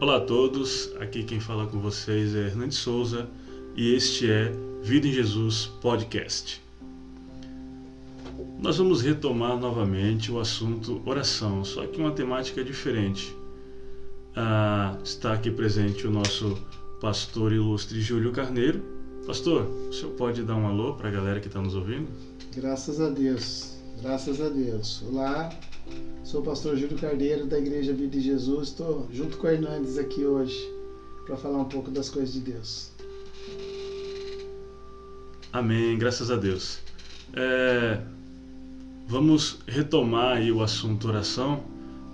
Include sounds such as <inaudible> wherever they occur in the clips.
Olá a todos, aqui quem fala com vocês é Hernandes Souza e este é Vida em Jesus Podcast. Nós vamos retomar novamente o assunto oração, só que uma temática diferente. Ah, está aqui presente o nosso pastor ilustre Júlio Carneiro. Pastor, o senhor pode dar um alô para a galera que está nos ouvindo? Graças a Deus, graças a Deus. Olá, sou o pastor Júlio Carneiro da Igreja Vida de Jesus. Estou junto com o Hernandes aqui hoje para falar um pouco das coisas de Deus. Amém, graças a Deus. É, vamos retomar aí o assunto oração,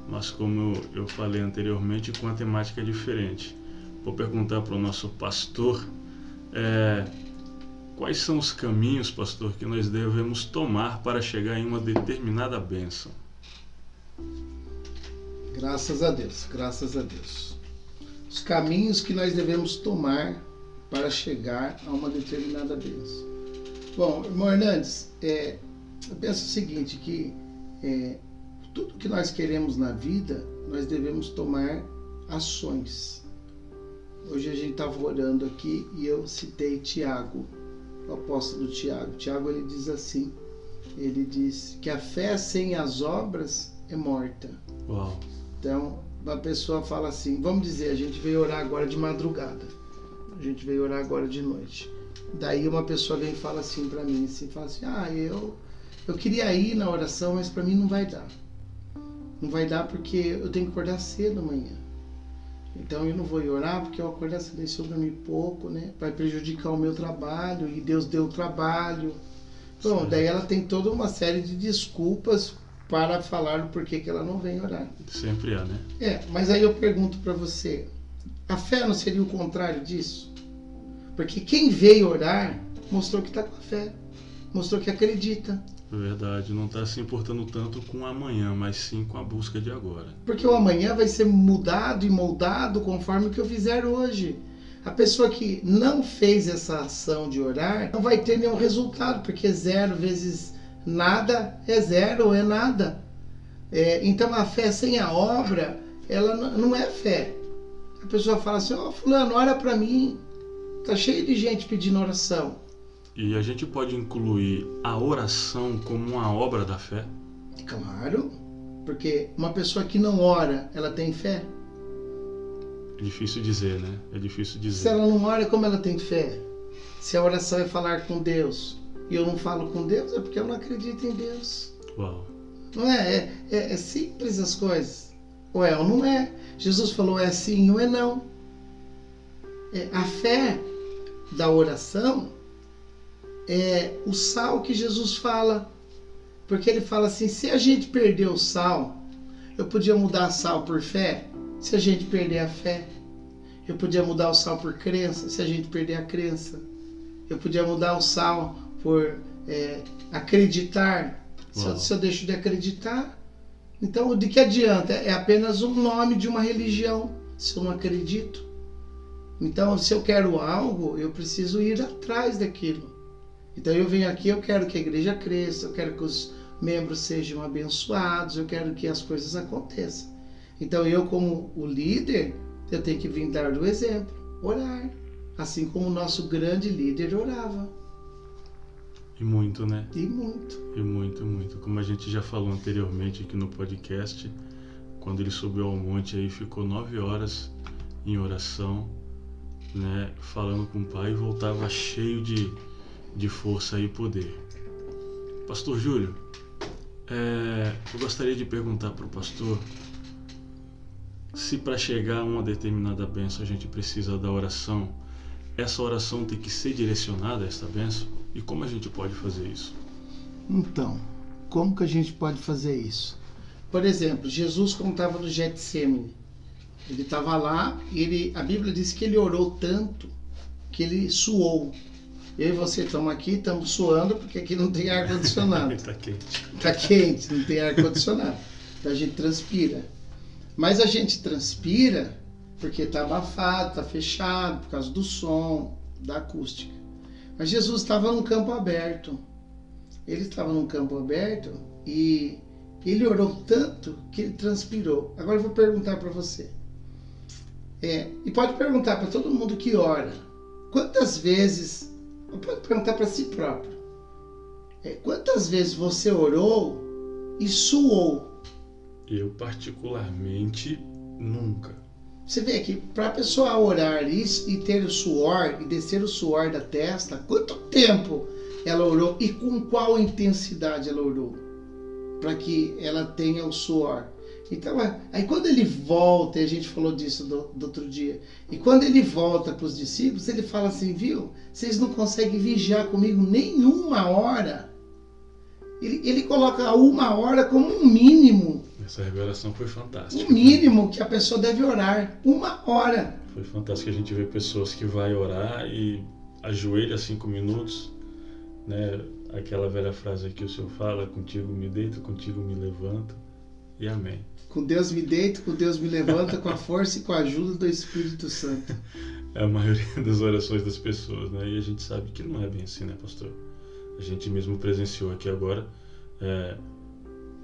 mas como eu falei anteriormente, com uma temática diferente. Vou perguntar para o nosso pastor é, quais são os caminhos, pastor, que nós devemos tomar para chegar em uma determinada bênção. Graças a Deus, graças a Deus. Os caminhos que nós devemos tomar para chegar a uma determinada bênção. Bom, irmão Hernandes, é, eu penso o seguinte, que é, tudo que nós queremos na vida, nós devemos tomar ações. Hoje a gente estava orando aqui e eu citei Tiago, o apóstolo Tiago. Tiago ele diz assim, ele diz que a fé sem as obras é morta. Uau. Então, uma pessoa fala assim, vamos dizer, a gente veio orar agora de madrugada. A gente veio orar agora de noite. Daí uma pessoa vem e fala assim para mim, assim, fala assim: "Ah, eu eu queria ir na oração, mas para mim não vai dar. Não vai dar porque eu tenho que acordar cedo amanhã. Então eu não vou ir orar porque eu acordar cedo se eu dormir pouco, né? Vai prejudicar o meu trabalho e Deus deu trabalho. Bom, daí ela tem toda uma série de desculpas para falar o porquê que ela não vem orar. Sempre é, né? É, mas aí eu pergunto para você, a fé não seria o contrário disso? Porque quem veio orar mostrou que está com a fé, mostrou que acredita. É verdade, não está se importando tanto com o amanhã, mas sim com a busca de agora. Porque o amanhã vai ser mudado e moldado conforme o que eu fizer hoje. A pessoa que não fez essa ação de orar não vai ter nenhum resultado, porque zero vezes nada é zero é nada. É, então a fé sem a obra, ela não é fé. A pessoa fala assim: Ó, oh, Fulano, ora para mim. Tá cheio de gente pedindo oração. E a gente pode incluir a oração como uma obra da fé? Claro, porque uma pessoa que não ora, ela tem fé? É difícil dizer, né? É difícil dizer. Se ela não ora, como ela tem fé? Se a oração é falar com Deus e eu não falo com Deus, é porque eu não acredito em Deus. Uau. Não é? É, é, é simples as coisas. Ou é ou não é. Jesus falou é sim ou é não. É, a fé da oração é o sal que Jesus fala. Porque ele fala assim: se a gente perder o sal, eu podia mudar sal por fé. Se a gente perder a fé, eu podia mudar o sal por crença. Se a gente perder a crença, eu podia mudar o sal por é, acreditar. Se eu, se eu deixo de acreditar, então de que adianta? É apenas um nome de uma religião. Se eu não acredito. Então, se eu quero algo, eu preciso ir atrás daquilo. Então, eu venho aqui, eu quero que a igreja cresça, eu quero que os membros sejam abençoados, eu quero que as coisas aconteçam. Então, eu, como o líder, eu tenho que vir dar o exemplo, orar. Assim como o nosso grande líder orava. E muito, né? E muito. E muito, muito. Como a gente já falou anteriormente aqui no podcast, quando ele subiu ao monte aí ficou nove horas em oração né, falando com o pai, voltava cheio de, de força e poder. Pastor Júlio, é, eu gostaria de perguntar para o pastor se para chegar a uma determinada benção a gente precisa da oração, essa oração tem que ser direcionada a essa benção? E como a gente pode fazer isso? Então, como que a gente pode fazer isso? Por exemplo, Jesus contava no Getsemane, ele estava lá e ele, a Bíblia diz que ele orou tanto que ele suou. Eu e você estamos aqui, estamos suando porque aqui não tem ar condicionado. Está <laughs> quente. Está quente, não tem ar condicionado. Então a gente transpira. Mas a gente transpira porque está abafado, está fechado, por causa do som, da acústica. Mas Jesus estava num campo aberto. Ele estava num campo aberto e ele orou tanto que ele transpirou. Agora eu vou perguntar para você. É, e pode perguntar para todo mundo que ora, quantas vezes, pode perguntar para si próprio, é, quantas vezes você orou e suou? Eu particularmente nunca. Você vê que para a pessoa orar isso e ter o suor e descer o suor da testa, quanto tempo ela orou e com qual intensidade ela orou? Para que ela tenha o suor. Então, é, aí quando ele volta, e a gente falou disso do, do outro dia, e quando ele volta para os discípulos, ele fala assim: viu, vocês não conseguem vigiar comigo nenhuma hora. Ele, ele coloca uma hora como um mínimo. Essa revelação foi fantástica. O mínimo que a pessoa deve orar, uma hora. Foi fantástico a gente ver pessoas que vai orar e ajoelha cinco minutos, né? Aquela velha frase que o Senhor fala: contigo me deito, contigo me levanto. E amém. Com Deus me deito, com Deus me levanta, com a força e com a ajuda do Espírito Santo. <laughs> É a maioria das orações das pessoas, né? E a gente sabe que não é bem assim, né, pastor? A gente mesmo presenciou aqui agora. É,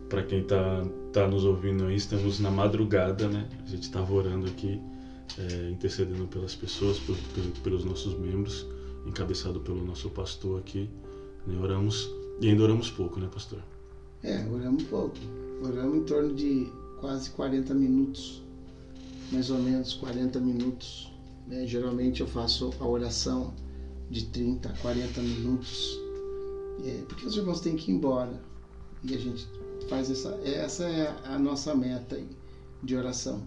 para quem está tá nos ouvindo aí, estamos na madrugada, né? A gente estava orando aqui, é, intercedendo pelas pessoas, por, por, pelos nossos membros, encabeçado pelo nosso pastor aqui. Né? Oramos e ainda oramos pouco, né, pastor? É, oramos pouco. Oramos em torno de quase 40 minutos, mais ou menos 40 minutos. Né? Geralmente eu faço a oração de 30 a 40 minutos, é, porque os irmãos têm que ir embora e a gente faz essa, essa é a nossa meta de oração.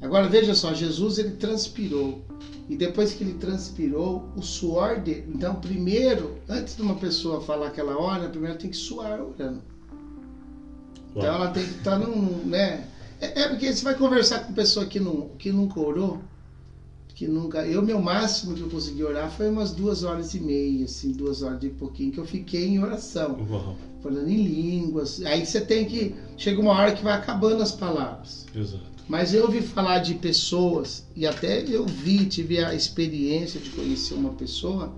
Agora veja só, Jesus ele transpirou e depois que ele transpirou, o suor dele. Então, primeiro, antes de uma pessoa falar aquela hora, primeiro tem que suar orando. Então ela tem que estar tá num, né? É, é, porque você vai conversar com pessoa que, não, que nunca orou, que nunca. Eu, meu máximo que eu consegui orar foi umas duas horas e meia, assim, duas horas de pouquinho, que eu fiquei em oração. Uau. Falando em línguas. Aí você tem que. Chega uma hora que vai acabando as palavras. Exato. Mas eu ouvi falar de pessoas, e até eu vi, tive a experiência de conhecer uma pessoa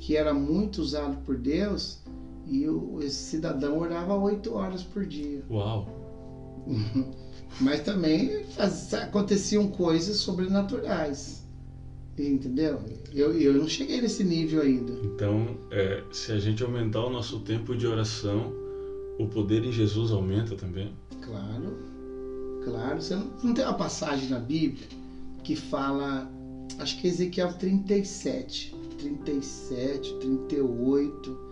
que era muito usado por Deus, e o, esse cidadão orava oito horas por dia. Uau! <laughs> Mas também faz, aconteciam coisas sobrenaturais. Entendeu? Eu, eu não cheguei nesse nível ainda. Então, é, se a gente aumentar o nosso tempo de oração, o poder em Jesus aumenta também? Claro, claro. Você não, não tem uma passagem na Bíblia que fala, acho que é Ezequiel 37, 37, 38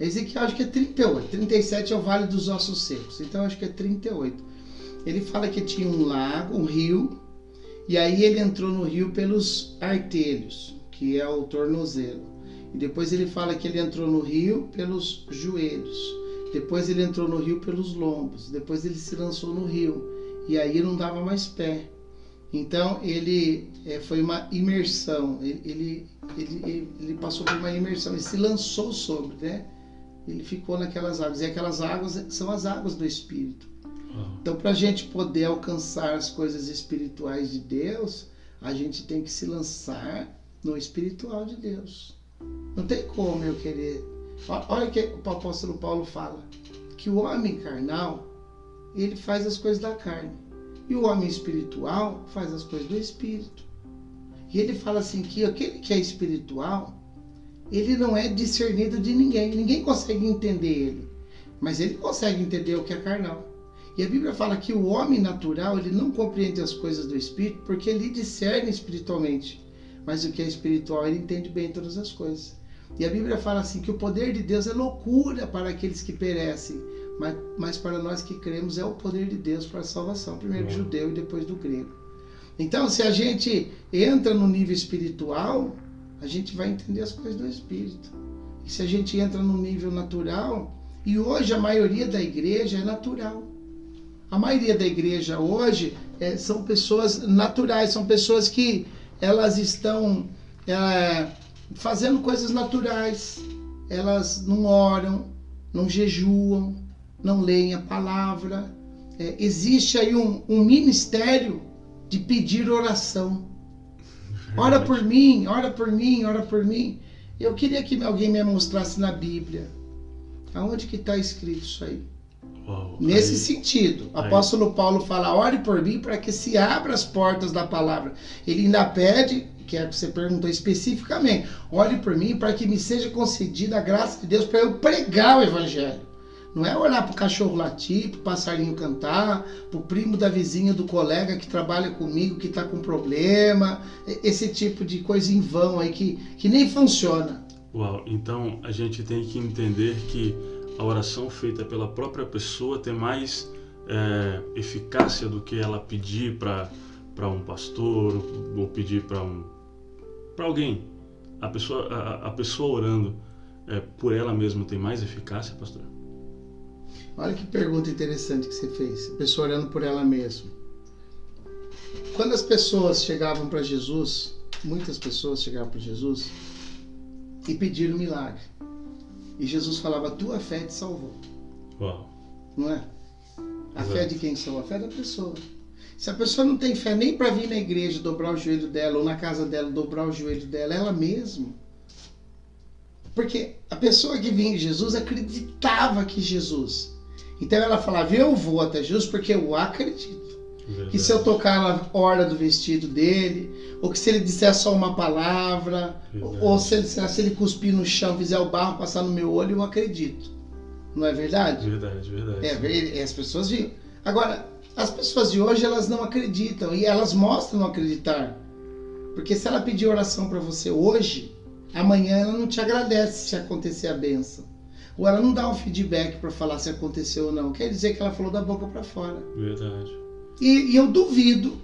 Ezequiel acho que é 38. 37 é o Vale dos Ossos Secos. Então acho que é 38. Ele fala que tinha um lago, um rio, e aí ele entrou no rio pelos artelhos, que é o tornozelo. E depois ele fala que ele entrou no rio pelos joelhos. Depois ele entrou no rio pelos lombos. Depois ele se lançou no rio. E aí não dava mais pé. Então ele é, foi uma imersão. Ele, ele, ele, ele, passou por uma imersão. Ele se lançou sobre, né? ele ficou naquelas águas. E aquelas águas são as águas do Espírito. Então, para a gente poder alcançar as coisas espirituais de Deus, a gente tem que se lançar no espiritual de Deus. Não tem como eu querer. Olha o que o apóstolo Paulo fala: que o homem carnal ele faz as coisas da carne e o homem espiritual faz as coisas do espírito. E ele fala assim que aquele que é espiritual ele não é discernido de ninguém. Ninguém consegue entender ele. Mas ele consegue entender o que é carnal. E a Bíblia fala que o homem natural, ele não compreende as coisas do Espírito porque ele discerne espiritualmente. Mas o que é espiritual, ele entende bem todas as coisas. E a Bíblia fala assim que o poder de Deus é loucura para aqueles que perecem, mas, mas para nós que cremos é o poder de Deus para a salvação, primeiro do judeu e depois do grego. Então, se a gente entra no nível espiritual, a gente vai entender as coisas do Espírito. E se a gente entra no nível natural, e hoje a maioria da igreja é natural. A maioria da igreja hoje é, são pessoas naturais, são pessoas que elas estão é, fazendo coisas naturais. Elas não oram, não jejuam, não leem a palavra. É, existe aí um, um ministério de pedir oração. Ora por mim, ora por mim, ora por mim. Eu queria que alguém me mostrasse na Bíblia. Aonde que está escrito isso aí? Nesse sentido, o apóstolo Paulo fala: ore por mim para que se abra as portas da palavra. Ele ainda pede, que é que você perguntou especificamente, ore por mim para que me seja concedida a graça de Deus para eu pregar o evangelho. Não é olhar para o cachorro latir, para o passarinho cantar, para o primo da vizinha, do colega que trabalha comigo, que está com problema, esse tipo de coisa em vão aí que, que nem funciona. Uau, então a gente tem que entender que a oração feita pela própria pessoa tem mais é, eficácia do que ela pedir para um pastor ou pedir para um, alguém. A pessoa, a, a pessoa orando é, por ela mesma tem mais eficácia, pastor? Olha que pergunta interessante que você fez. A pessoa orando por ela mesma. Quando as pessoas chegavam para Jesus, muitas pessoas chegavam para Jesus e pediram milagre. E Jesus falava: Tua fé te salvou. Uau. Não é? A Exato. fé de quem salva? A fé da pessoa. Se a pessoa não tem fé nem para vir na igreja dobrar o joelho dela ou na casa dela dobrar o joelho dela, ela mesma porque a pessoa que vinha em Jesus acreditava que Jesus. Então ela falava: Eu vou até Jesus porque eu acredito. Verdade. Que se eu tocar na hora do vestido dele, ou que se ele disser só uma palavra, ou se ele, se ele cuspir no chão, fizer o barro passar no meu olho, eu acredito. Não é verdade? Verdade, verdade. É, as pessoas viam. Agora, as pessoas de hoje, elas não acreditam e elas mostram não acreditar. Porque se ela pedir oração para você hoje, amanhã ela não te agradece se acontecer a benção. Ou ela não dá um feedback para falar se aconteceu ou não. Quer dizer que ela falou da boca para fora. Verdade. E, e eu duvido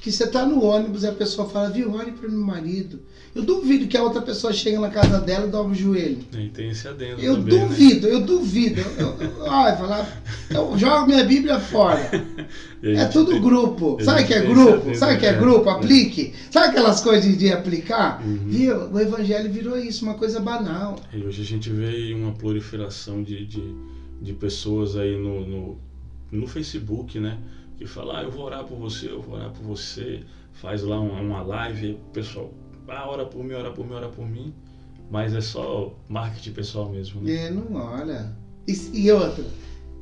que você está no ônibus e a pessoa fala, viu, olhe para meu marido. Eu duvido que a outra pessoa chegue na casa dela e dobra o joelho. E tem esse adendo Eu também, né? duvido, né? eu duvido. Eu, eu, ai, falar, eu jogo minha Bíblia fora. <laughs> É tudo tem, grupo. Sabe que é grupo? Sabe que é, é grupo? Aplique. Sabe aquelas coisas de aplicar? Uhum. Viu? O evangelho virou isso, uma coisa banal. E hoje a gente vê uma proliferação de, de, de pessoas aí no, no, no Facebook, né? Que fala, ah, eu vou orar por você, eu vou orar por você, faz lá uma, uma live, pessoal, ah, ora por mim, ora por mim, ora por mim, mas é só marketing pessoal mesmo. Né? É, não olha. E, e outra,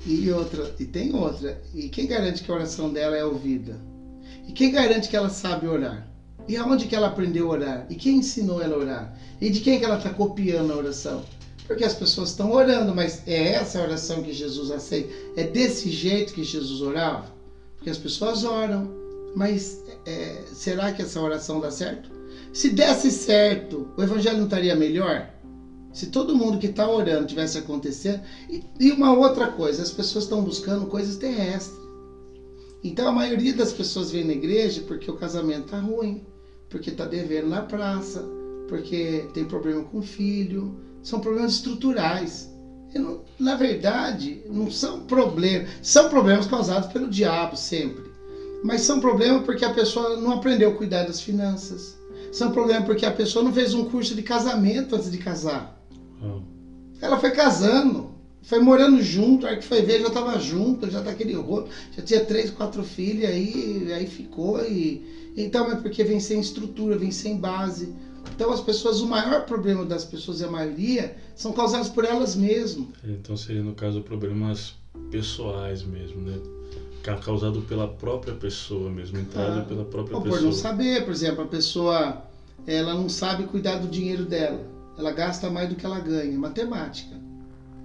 e outra, e tem outra, e quem garante que a oração dela é ouvida? E quem garante que ela sabe orar? E aonde que ela aprendeu a orar? E quem ensinou ela a orar? E de quem que ela está copiando a oração? Porque as pessoas estão orando, mas é essa a oração que Jesus aceita? É desse jeito que Jesus orava? Porque as pessoas oram, mas é, será que essa oração dá certo? Se desse certo, o evangelho não estaria melhor? Se todo mundo que está orando tivesse acontecendo. E, e uma outra coisa, as pessoas estão buscando coisas terrestres. Então a maioria das pessoas vem na igreja porque o casamento está ruim, porque está devendo na praça, porque tem problema com o filho. São problemas estruturais na verdade, não são problemas. São problemas causados pelo diabo sempre. Mas são problemas porque a pessoa não aprendeu a cuidar das finanças. São problemas porque a pessoa não fez um curso de casamento antes de casar. Hum. Ela foi casando, foi morando junto, aí que foi ver, já estava junto, já tá aquele rolo, já tinha três, quatro filhos, aí, aí ficou. E, então é porque vem sem estrutura, vem sem base. Então as pessoas, o maior problema das pessoas, e a maioria, são causados por elas mesmas. Então seria no caso problemas pessoais mesmo, né? Causado pela própria pessoa mesmo, entrado ah, pela própria ou pessoa. Por não saber, por exemplo, a pessoa ela não sabe cuidar do dinheiro dela. Ela gasta mais do que ela ganha. Matemática.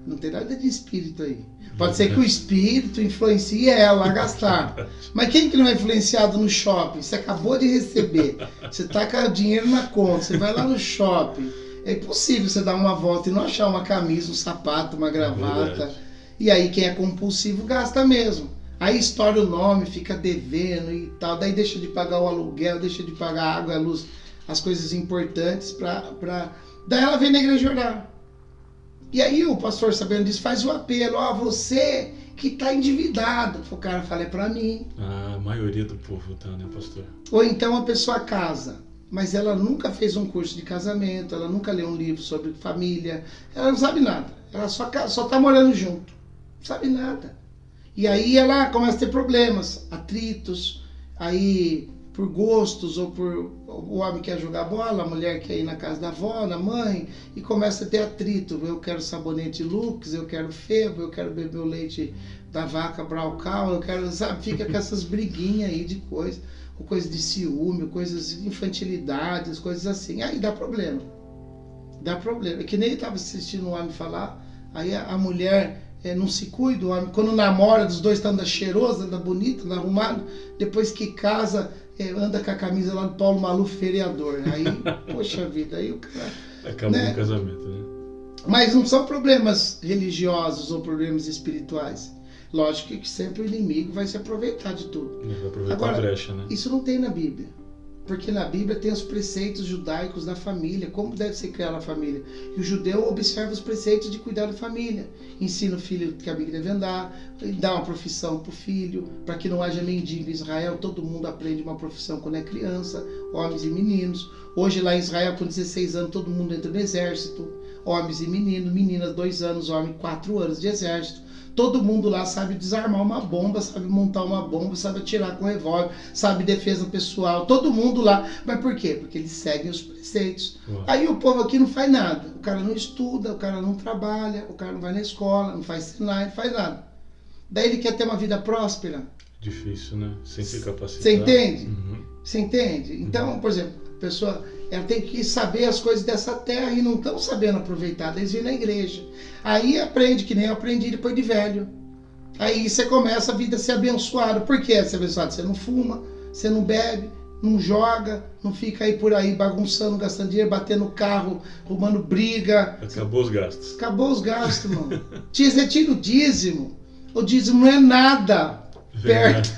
Não tem nada de espírito aí. Pode ser que o espírito influencie ela a gastar. Mas quem que não é influenciado no shopping? Você acabou de receber. Você está com o dinheiro na conta. Você vai lá no shopping. É impossível você dar uma volta e não achar uma camisa, um sapato, uma gravata. É e aí quem é compulsivo gasta mesmo. Aí estoura o nome, fica devendo e tal. Daí deixa de pagar o aluguel, deixa de pagar a água, a luz, as coisas importantes para. Pra... Daí ela vem na igreja orar. E aí o pastor, sabendo disso, faz o apelo, ó, você que está endividado. O cara fala, é para mim. A maioria do povo tá, né, pastor? Ou então a pessoa casa, mas ela nunca fez um curso de casamento, ela nunca leu um livro sobre família, ela não sabe nada. Ela só, só tá morando junto. Não sabe nada. E aí ela começa a ter problemas, atritos, aí por gostos ou por o homem quer jogar bola, a mulher quer ir na casa da avó, da mãe e começa a ter atrito. Eu quero sabonete Lux, eu quero febo, eu quero beber o leite da vaca Braucal, eu quero, sabe, fica com essas briguinhas aí de coisa, ou coisa de ciúme, coisas de infantilidades, coisas assim. Aí dá problema. Dá problema. É que nem estava assistindo um homem falar, aí a, mulher é, não se cuida, o homem, quando namora, os dois estão anda cheiroso, anda bonito, anda arrumado, depois que casa, anda com a camisa lá do Paulo Maluf vereador. Né? Aí, <laughs> poxa vida, aí o cara. Acabou né? o casamento, né? Mas não são problemas religiosos ou problemas espirituais. Lógico que sempre o inimigo vai se aproveitar de tudo. Ele vai aproveitar Agora, a brecha, né? Isso não tem na Bíblia. Porque na Bíblia tem os preceitos judaicos da família, como deve ser criada a família. E o judeu observa os preceitos de cuidar da família. Ensina o filho que a amigo deve andar, dá uma profissão para o filho, para que não haja mendigo em Israel. Todo mundo aprende uma profissão quando é criança, homens e meninos. Hoje lá em Israel, com 16 anos, todo mundo entra no exército. Homens e meninos, meninas, dois anos, homem, quatro anos de exército. Todo mundo lá sabe desarmar uma bomba, sabe montar uma bomba, sabe atirar com revólver, sabe defesa pessoal. Todo mundo lá. Mas por quê? Porque eles seguem os preceitos. Aí o povo aqui não faz nada. O cara não estuda, o cara não trabalha, o cara não vai na escola, não faz sinal, não faz nada. Daí ele quer ter uma vida próspera. Difícil, né? Sem se capacitar. Você entende? Uhum. Você entende? Então, por exemplo, a pessoa ela tem que saber as coisas dessa terra e não estão sabendo aproveitar. Eles vêm na igreja. Aí aprende, que nem eu aprendi depois de velho. Aí você começa a vida a ser abençoado. Por que ser abençoado? Você não fuma, você não bebe, não joga, não fica aí por aí bagunçando, gastando dinheiro, batendo carro, arrumando briga. Acabou os gastos. Acabou os gastos, mano. Você tira o dízimo. O dízimo não é nada perto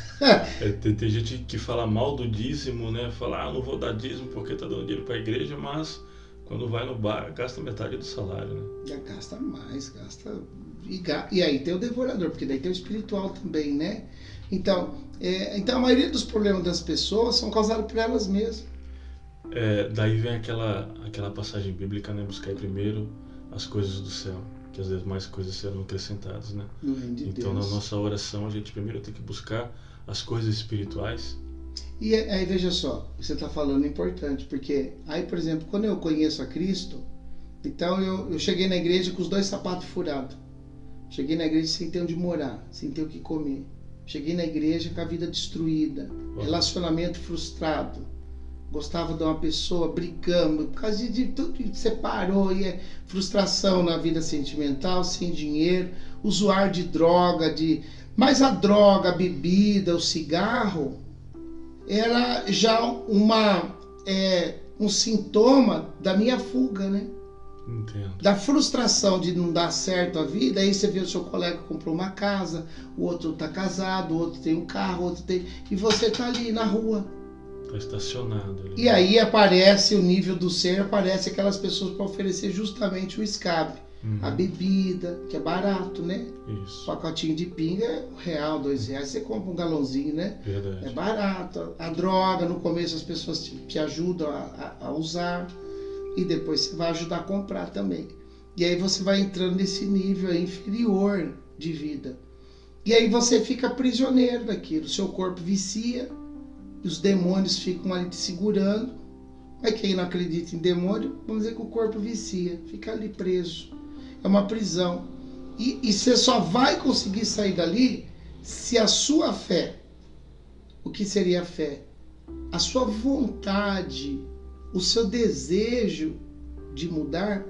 é, tem, tem, gente que fala mal do dízimo, né? Fala, ah, não vou dar dízimo porque tá dando dinheiro para a igreja, mas quando vai no bar gasta metade do salário, né? Já gasta mais, gasta. E, e aí tem o devorador, porque daí tem o espiritual também, né? Então, é, então a maioria dos problemas das pessoas são causados por elas mesmas. É, daí vem aquela, aquela passagem bíblica, né? Buscar primeiro as coisas do céu, que às vezes mais coisas serão acrescentadas, né? De então, Deus. na nossa oração, a gente primeiro tem que buscar as coisas espirituais. E aí veja só, você está falando importante, porque aí, por exemplo, quando eu conheço a Cristo, então eu, eu cheguei na igreja com os dois sapatos furados. Cheguei na igreja sem ter onde morar, sem ter o que comer. Cheguei na igreja com a vida destruída, relacionamento frustrado. Gostava de uma pessoa, brigando, por causa de tudo que separou, e é frustração na vida sentimental, sem dinheiro, usuário de droga, de mas a droga, a bebida, o cigarro era já uma, é, um sintoma da minha fuga, né? Entendo. Da frustração de não dar certo a vida, aí você vê o seu colega comprou uma casa, o outro está casado, o outro tem um carro, o outro tem. E você está ali na rua. Está estacionado ali. E aí aparece o nível do ser, aparece aquelas pessoas para oferecer justamente o escape. Uhum. A bebida, que é barato, né? Isso. Pacotinho de pinga é um real, dois reais. Você compra um galãozinho, né? Verdade. É barato. A droga, no começo as pessoas te, te ajudam a, a, a usar. E depois você vai ajudar a comprar também. E aí você vai entrando nesse nível inferior de vida. E aí você fica prisioneiro daquilo. Seu corpo vicia, os demônios ficam ali te segurando. Mas quem não acredita em demônio, vamos dizer que o corpo vicia, fica ali preso é uma prisão. E, e você só vai conseguir sair dali se a sua fé, o que seria a fé? A sua vontade, o seu desejo de mudar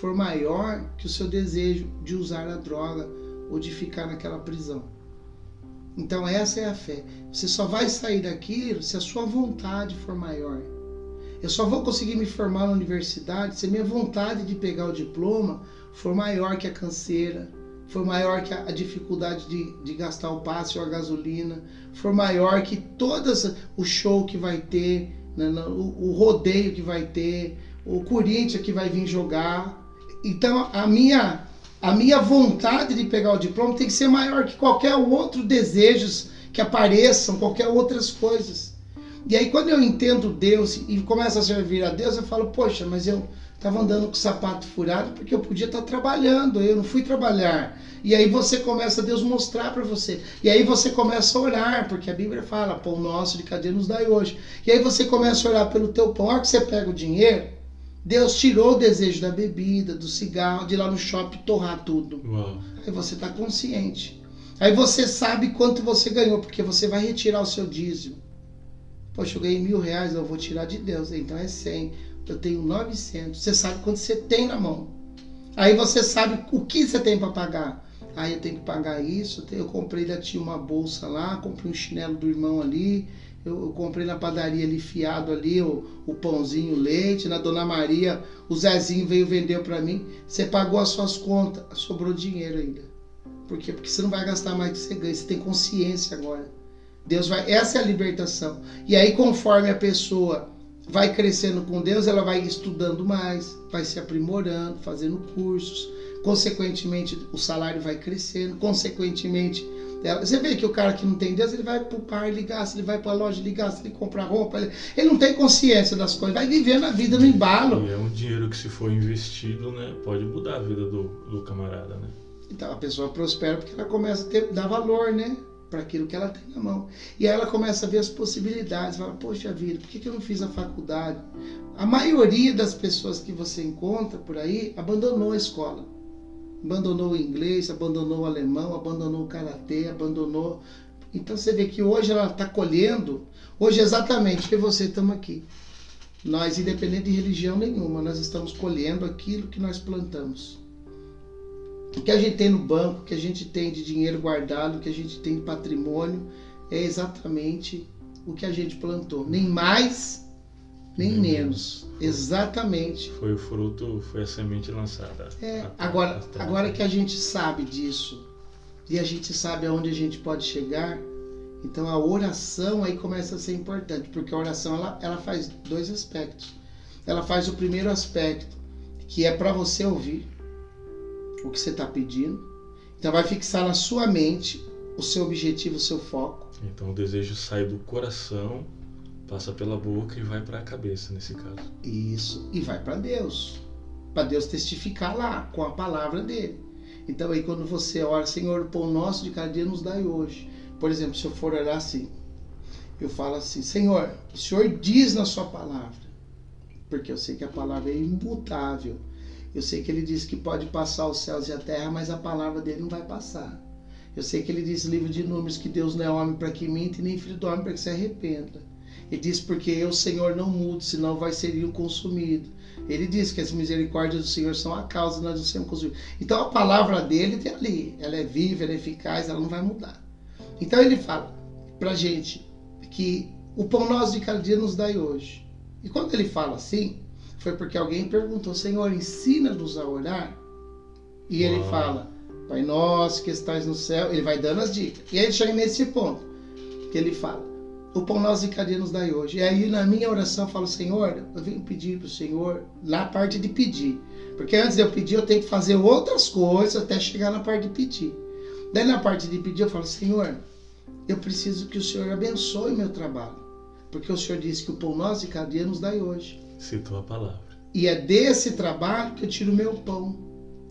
for maior que o seu desejo de usar a droga ou de ficar naquela prisão. Então essa é a fé. Você só vai sair daquilo se a sua vontade for maior. Eu só vou conseguir me formar na universidade se a minha vontade de pegar o diploma for maior que a canseira, for maior que a, dificuldade de, de gastar o passe ou a gasolina, for maior que todas o show que vai ter, né, o, o rodeio que vai ter, o Corinthians que vai vir jogar. Então a minha a minha vontade de pegar o diploma tem que ser maior que qualquer outro desejos que apareçam, qualquer outras coisas. E aí quando eu entendo Deus e começo a servir a Deus, eu falo, poxa, mas eu Estava andando com o sapato furado porque eu podia estar trabalhando, eu não fui trabalhar. E aí você começa a Deus mostrar para você. E aí você começa a orar, porque a Bíblia fala, pão nosso de cadê nos dai hoje. E aí você começa a orar pelo teu pão. A hora que você pega o dinheiro, Deus tirou o desejo da bebida, do cigarro, de ir lá no shopping torrar tudo. Uau. Aí você está consciente. Aí você sabe quanto você ganhou, porque você vai retirar o seu dízimo. Poxa, eu ganhei mil reais, eu vou tirar de Deus, então é cem. Eu tenho 900. Você sabe quanto você tem na mão. Aí você sabe o que você tem para pagar. Aí eu tenho que pagar isso. Eu comprei da tia uma bolsa lá, comprei um chinelo do irmão ali. Eu, comprei na padaria ali fiado ali o, o pãozinho, o leite. Na Dona Maria, o Zezinho veio vender para mim. Você pagou as suas contas, sobrou dinheiro ainda. Por quê? Porque você não vai gastar mais do que você ganha. Você tem consciência agora. Deus vai. Essa é a libertação. E aí, conforme a pessoa vai crescendo com Deus, ela vai estudando mais, vai se aprimorando, fazendo cursos. Consequentemente, o salário vai crescendo. Consequentemente, ela, você vê que o cara que não tem Deus, ele vai pro par ligar, se ele vai para a loja ligar, se ele comprar roupa, ele, ele, não tem consciência das coisas, vai vivendo a vida no embalo. E é um dinheiro que se for investido, né, pode mudar a vida do, do camarada, né? Então a pessoa prospera porque ela começa a ter, dar valor, né? Para aquilo que ela tem na mão. E aí ela começa a ver as possibilidades, fala, poxa vida, por que, que eu não fiz a faculdade? A maioria das pessoas que você encontra por aí abandonou a escola. Abandonou o inglês, abandonou o alemão, abandonou o karatê, abandonou. Então você vê que hoje ela está colhendo, hoje exatamente que você estamos aqui. Nós, independente de religião nenhuma, nós estamos colhendo aquilo que nós plantamos o que a gente tem no banco, o que a gente tem de dinheiro guardado, o que a gente tem de patrimônio, é exatamente o que a gente plantou. Nem mais, nem, nem menos. menos. Exatamente. Foi o fruto, foi a semente lançada. É, agora, agora que a gente sabe disso e a gente sabe aonde a gente pode chegar, então a oração aí começa a ser importante, porque a oração ela, ela faz dois aspectos. Ela faz o primeiro aspecto, que é para você ouvir o que você está pedindo. Então vai fixar na sua mente o seu objetivo, o seu foco. Então o desejo sai do coração, passa pela boca e vai para a cabeça nesse caso. Isso, e vai para Deus. Para Deus testificar lá com a palavra dele. Então aí quando você ora, Senhor, o pão nosso de cada dia nos dai hoje. Por exemplo, se eu for orar assim, eu falo assim, Senhor, o Senhor diz na sua palavra, porque eu sei que a palavra é imutável eu sei que ele diz que pode passar os céus e a terra, mas a palavra dele não vai passar. Eu sei que ele diz no livro de Números que Deus não é homem para que minta e nem filho do homem para que se arrependa. Ele diz porque eu, Senhor, não mudo, senão vai ser consumido. Ele diz que as misericórdias do Senhor são a causa de nós não sermos consumidos. Então a palavra dele tem ali. Ela é viva, ela é eficaz, ela não vai mudar. Então ele fala para gente que o pão nosso de cada dia nos dai hoje. E quando ele fala assim, foi porque alguém perguntou: Senhor, ensina-nos a orar. E ele fala: Pai nosso que estás no céu. Ele vai dando as dicas. E aí ele chega nesse ponto que ele fala: O pão nosso de cada dia nos dai hoje. E aí na minha oração eu falo: Senhor, eu venho pedir para o Senhor na parte de pedir. Porque antes de eu pedir, eu tenho que fazer outras coisas até chegar na parte de pedir. Daí na parte de pedir, eu falo: Senhor, eu preciso que o Senhor abençoe meu trabalho. Porque o Senhor disse que o pão nosso de cada dia nos dai hoje. Citou a palavra. E é desse trabalho que eu tiro o meu pão,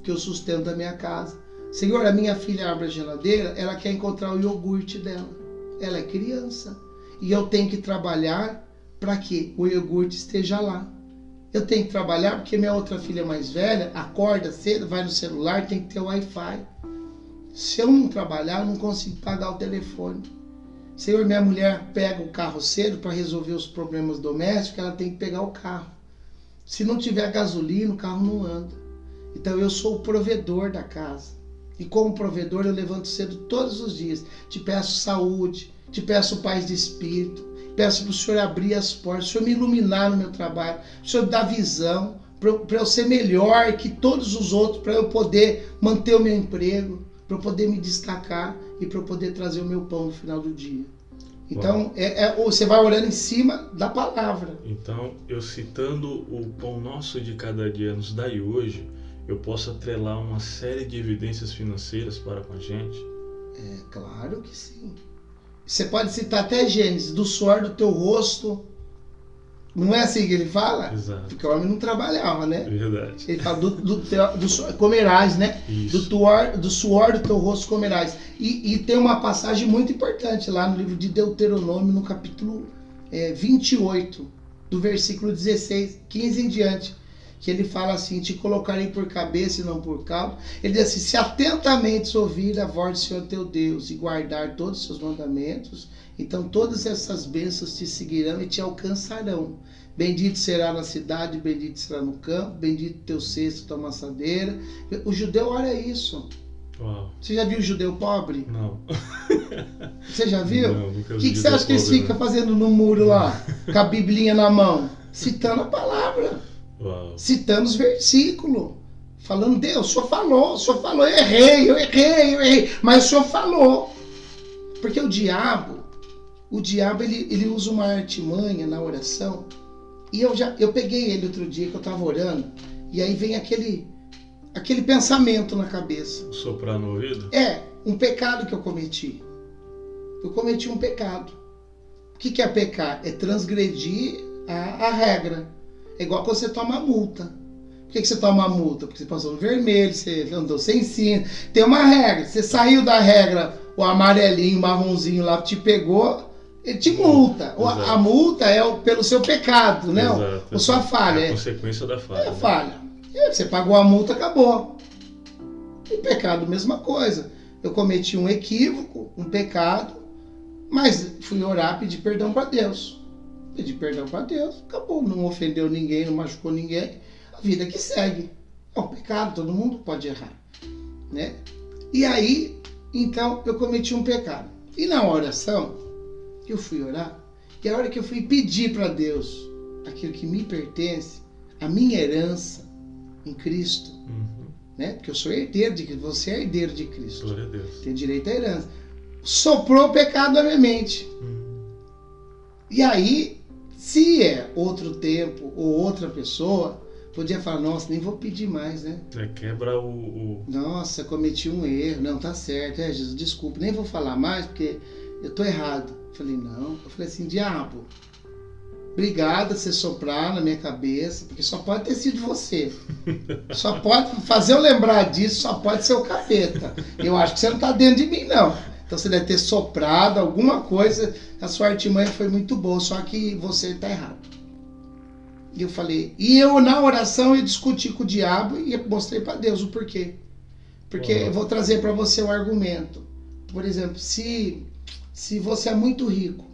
que eu sustento a minha casa. Senhor, a minha filha abre a geladeira, ela quer encontrar o iogurte dela. Ela é criança. E eu tenho que trabalhar para que o iogurte esteja lá. Eu tenho que trabalhar porque minha outra filha mais velha acorda cedo, vai no celular, tem que ter Wi-Fi. Se eu não trabalhar, eu não consigo pagar o telefone. Senhor, minha mulher pega o carro cedo para resolver os problemas domésticos, ela tem que pegar o carro. Se não tiver gasolina, o carro não anda. Então eu sou o provedor da casa. E como provedor, eu levanto cedo todos os dias. Te peço saúde, te peço paz de espírito, peço para o Senhor abrir as portas, o Senhor me iluminar no meu trabalho, o Senhor dar visão, para eu ser melhor que todos os outros, para eu poder manter o meu emprego, para eu poder me destacar e para eu poder trazer o meu pão no final do dia. Então, é, é, você vai orando em cima da palavra. Então, eu citando o pão nosso de cada dia nos dai hoje, eu posso atrelar uma série de evidências financeiras para com a gente? É, claro que sim. Você pode citar até Gênesis, do suor do teu rosto Não é assim que ele fala? Exato. Porque o homem não trabalhava, né? Verdade. Ele fala do, do, teu- do comerás, né? Do, Isso. tuor, do suor do teu rosto comerás. E, e tem uma passagem muito importante lá no livro de Deuteronômio, no capítulo é, 28, do versículo 16, 15 em diante. Que ele fala assim: Te colocarei por cabeça e não por cabo. Ele diz assim: Se atentamente ouvir a voz do Senhor teu Deus e guardar todos os seus mandamentos, então todas essas bênçãos te seguirão e te alcançarão. Bendito será na cidade, bendito será no campo, bendito teu cesto, tua maçadeira. O judeu olha isso. Uau. Você já viu o judeu pobre? Não. <laughs> Você já viu? Não, nunca O vi que, que você acha que eles pobre, ficam fazendo no muro lá? <laughs> Com a biblinha na mão? Citando a palavra, né? Uau. citando os versículos. Falando, Deus, o senhor falou, o senhor falou, eu errei, eu errei, eu errei. Mas o senhor falou. Porque o diabo, o diabo, ele, ele usa uma artimanha na oração. E eu já, eu peguei ele outro dia que eu estava orando. E aí vem aquele, aquele pensamento na cabeça. Soprar no ouvido? É um pecado que eu cometi. Eu cometi um pecado. O que, que é pecar? É transgredir a, a regra. É igual quando você toma multa. Por que, que você toma multa? Porque você passou no vermelho, você andou sem cinto. Tem uma regra. Você saiu da regra, o amarelinho, o marronzinho lá te pegou, ele te multa. O- Exato. A multa é o- pelo seu pecado, né? Exato. A sua falha. É a consequência da falha. É né? falha. E Você pagou a multa, acabou. E pecado, mesma coisa. Eu cometi um equívoco, um pecado, mas fui orar, pedir perdão para Deus. Pedi perdão para Deus, acabou. Não ofendeu ninguém, não machucou ninguém. A vida que segue. É um pecado, todo mundo pode errar. Né? E aí, então, eu cometi um pecado. E na oração, eu fui orar, e a hora que eu fui pedir para Deus aquilo que me pertence, a minha herança em Cristo, Uhum. né? Porque eu sou herdeiro de Cristo, você é herdeiro de Cristo, Glória a Deus. tem direito à herança. Soprou o pecado na minha mente. Uhum. E aí, se é outro tempo ou outra pessoa, podia falar, nossa, nem vou pedir mais, né? É, quebra o, o- Nossa, cometi um erro. Não, tá certo. É, Jesus, desculpa, nem vou falar mais porque eu tô errado. Eu falei, não. Eu falei assim, diabo, obrigado você soprar na minha cabeça, porque só pode ter sido você. <laughs> Só pode fazer eu lembrar disso, só pode ser o capeta. Eu acho que você não tá dentro de mim, não. Então você deve ter soprado alguma coisa, a sua artimanha foi muito boa, só que você tá errado. E eu falei, e eu na oração eu discuti com o diabo e mostrei para Deus o porquê. Porque Uhum. eu vou trazer para você um argumento. Por exemplo, se, se você é muito rico,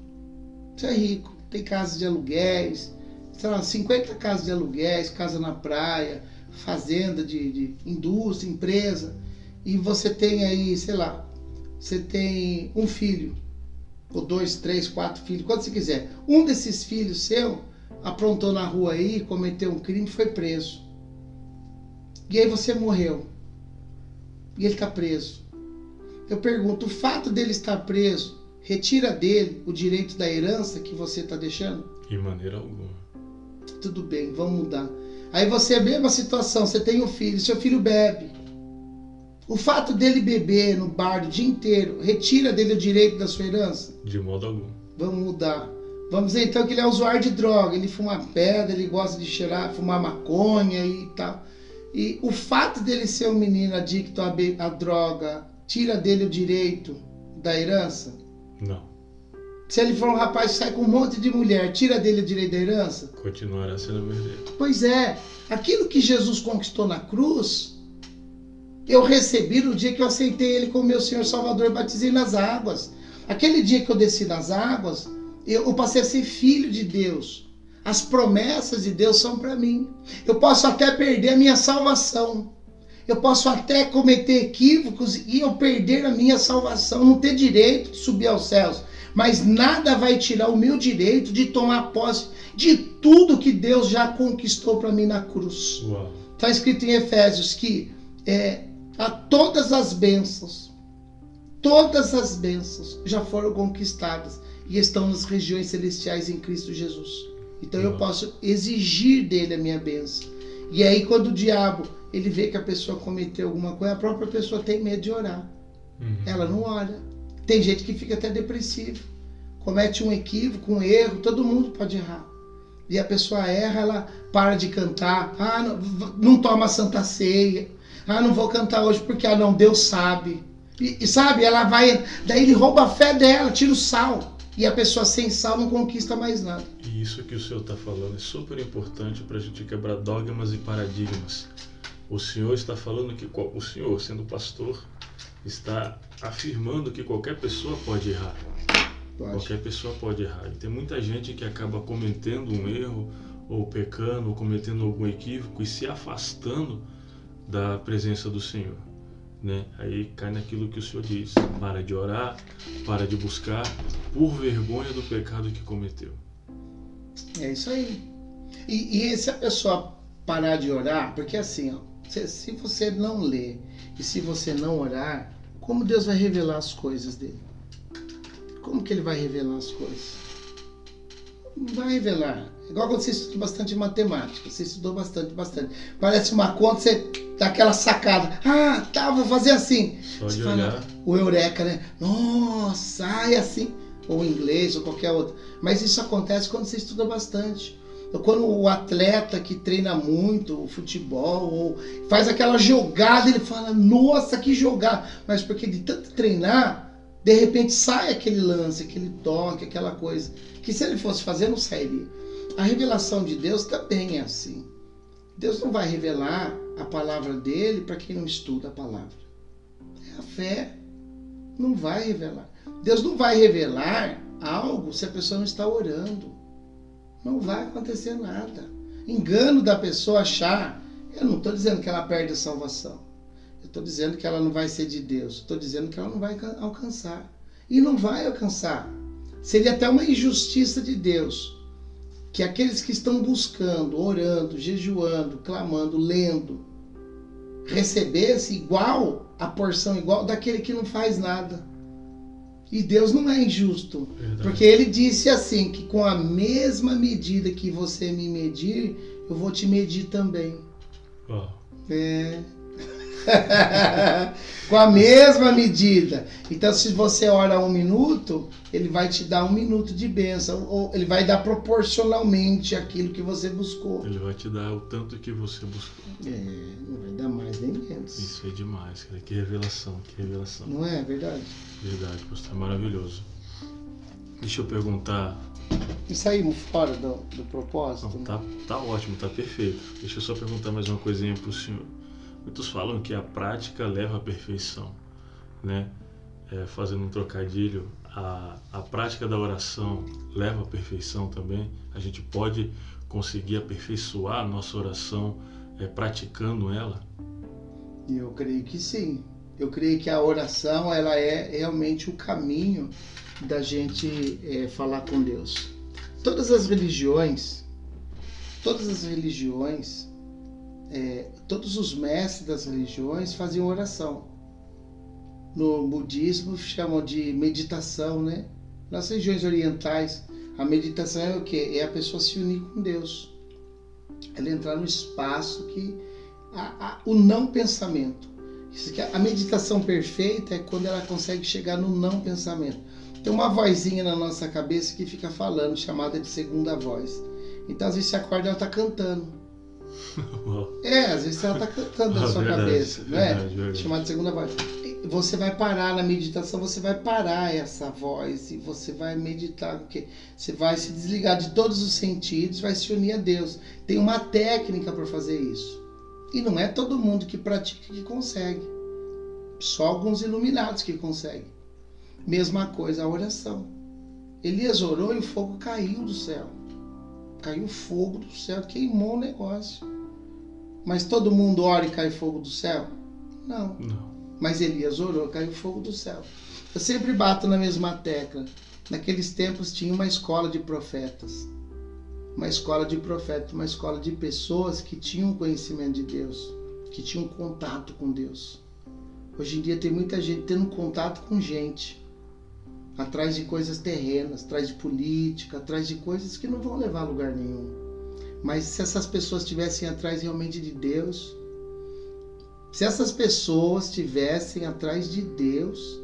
você é rico, tem casas de aluguéis, sei lá, 50 casas de aluguéis, casa na praia, fazenda de, de indústria, empresa, e você tem aí, sei lá, você tem um filho, ou dois, três, quatro filhos, quanto você quiser. Um desses filhos seu aprontou na rua aí, cometeu um crime, foi preso. E aí você morreu. E ele está preso. Eu pergunto, o fato dele estar preso retira dele o direito da herança que você está deixando? De maneira alguma. Tudo bem, vamos mudar. Aí você é mesma situação, você tem um filho, seu filho bebe. O fato dele beber no bar o dia inteiro retira dele o direito da sua herança? De modo algum. Vamos mudar. Vamos dizer então que ele é usuário de droga, ele fuma pedra, ele gosta de cheirar, fumar maconha e tal. E o fato dele ser um menino adicto à, à droga tira dele o direito da herança? Não. Se ele for um rapaz que sai com um monte de mulher, tira dele o direito da herança? Continuará sendo herdeiro. Pois é, aquilo que Jesus conquistou na cruz, eu recebi no dia que eu aceitei Ele como meu Senhor Salvador e batizei nas águas. Aquele dia que eu desci nas águas, eu, passei a ser filho de Deus. As promessas de Deus são para mim. Eu posso até perder a minha salvação. Eu posso até cometer equívocos e eu perder a minha salvação, não ter direito de subir aos céus. Mas nada vai tirar o meu direito de tomar posse de tudo que Deus já conquistou para mim na cruz. Está escrito em Efésios que é, a todas as bênçãos, todas as bênçãos já foram conquistadas e estão nas regiões celestiais em Cristo Jesus. Então eu Nossa. posso exigir dele a minha bênção. E aí quando o diabo ele vê que a pessoa cometeu alguma coisa, a própria pessoa tem medo de orar. Uhum. Ela não olha. Tem gente que fica até depressivo, comete um equívoco, um erro, todo mundo pode errar. E a pessoa erra, ela para de cantar. Ah, não, não toma santa ceia. Ah, não vou cantar hoje porque, ah, não, Deus sabe. E, e, sabe, ela vai. Daí ele rouba a fé dela, tira o sal. E a pessoa sem sal não conquista mais nada. E isso que o senhor está falando é super importante para a gente quebrar dogmas e paradigmas. O senhor está falando que o senhor, sendo pastor, está afirmando que qualquer pessoa pode errar. Pode. Qualquer pessoa pode errar. E tem muita gente que acaba cometendo um erro, ou pecando, ou cometendo algum equívoco e se afastando da presença do Senhor. Né? Aí cai naquilo que o Senhor diz: para de orar, para de buscar, por vergonha do pecado que cometeu. É isso aí. E, e a pessoa parar de orar, porque assim, ó, se, se você não ler e se você não orar, como Deus vai revelar as coisas dele? Como que ele vai revelar as coisas? Não vai revelar. Igual quando você estuda bastante matemática, você estudou bastante, bastante. Parece uma conta, você dá aquela sacada. Ah, tá, vou fazer assim. Só de fala, olhar. O eureka, né? Nossa, ai, assim. Ou inglês, ou qualquer outro. Mas isso acontece quando você estuda bastante. Quando o atleta que treina muito o futebol ou faz aquela jogada, ele fala: Nossa, que jogada! Mas porque de tanto treinar, de repente sai aquele lance, aquele toque, aquela coisa. Que se ele fosse fazer, não sairia. A revelação de Deus também é assim. Deus não vai revelar a palavra dele para quem não estuda a palavra. É a fé. Não vai revelar. Deus não vai revelar algo se a pessoa não está orando. Não vai acontecer nada. Engano da pessoa achar. Eu não estou dizendo que ela perde a salvação. Eu estou dizendo que ela não vai ser de Deus. Estou dizendo que ela não vai alcançar. E não vai alcançar. Seria até uma injustiça de Deus que aqueles que estão buscando, orando, jejuando, clamando, lendo, recebesse igual a porção igual daquele que não faz nada. E Deus não é injusto, Verdade. porque ele disse assim que com a mesma medida que você me medir, eu vou te medir também. Oh. É, <laughs> com a mesma medida. Então, se você ora um minuto, ele vai te dar um minuto de bênção, ou ele vai dar proporcionalmente aquilo que você buscou. Ele vai te dar o tanto que você buscou. É, não vai dar mais nem menos. Isso é demais, cara. Que revelação, que revelação. Não é verdade? Verdade, pastor, é maravilhoso. Deixa eu perguntar. E saímos fora do, do propósito? Não, tá, tá ótimo, tá perfeito. Deixa eu só perguntar mais uma coisinha pro senhor. Muitos falam que a prática leva à perfeição, né? É, fazendo um trocadilho, a, a prática da oração leva à perfeição também. A gente pode conseguir aperfeiçoar a nossa oração é, praticando ela? Eu creio que sim. Eu creio que a oração ela é realmente o caminho da gente é, falar com Deus. Todas as religiões, todas as religiões, é, todos os mestres das religiões faziam oração. No budismo chamam de meditação, né? Nas regiões orientais, a meditação é o que? É a pessoa se unir com Deus. Ela entrar no espaço que a, a, o não pensamento. a meditação perfeita é quando ela consegue chegar no não pensamento. Tem uma vozinha na nossa cabeça que fica falando, chamada de segunda voz. Então às vezes você acorda e ela está cantando. É, às vezes ela está cantando na <laughs> ah, sua verdade, cabeça, não é? Verdade, verdade. Chamada de segunda voz. Você vai parar na meditação, você vai parar essa voz e você vai meditar, porque você vai se desligar de todos os sentidos, vai se unir a Deus. Tem uma técnica para fazer isso. E não é todo mundo que pratica que consegue. Só alguns iluminados que conseguem. Mesma coisa a oração. Elias orou e o fogo caiu do céu. Caiu fogo do céu, queimou o negócio. Mas todo mundo ora e cai fogo do céu? Não. Não. Mas Elias orou, caiu fogo do céu. Eu sempre bato na mesma tecla. Naqueles tempos tinha uma escola de profetas. Uma escola de profetas, uma escola de pessoas que tinham conhecimento de Deus, que tinham contato com Deus. Hoje em dia tem muita gente tendo contato com gente, atrás de coisas terrenas, atrás de política, atrás de coisas que não vão levar a lugar nenhum. Mas se essas pessoas estivessem atrás realmente de Deus, se essas pessoas estivessem atrás de Deus,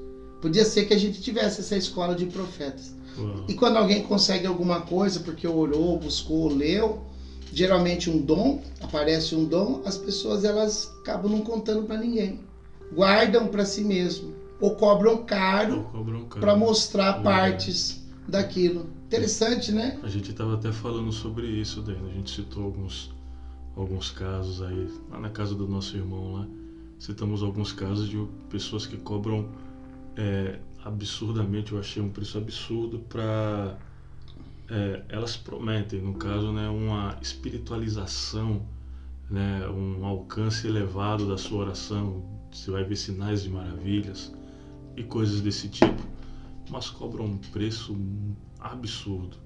Podia ser que a gente tivesse essa escola de profetas. Uau. E quando alguém consegue alguma coisa porque orou, buscou, leu, geralmente um dom, aparece um dom, as pessoas elas acabam não contando para ninguém. Guardam para si mesmo ou cobram caro para mostrar partes daquilo. Interessante, né? A gente estava até falando sobre isso, daí a gente citou alguns, alguns casos aí, lá na casa do nosso irmão lá, citamos alguns casos de pessoas que cobram é, absurdamente, eu achei um preço absurdo para elas prometem, no caso, né, uma espiritualização, né, um alcance elevado da sua oração, você vai ver sinais de maravilhas e coisas desse tipo, mas cobram um preço absurdo.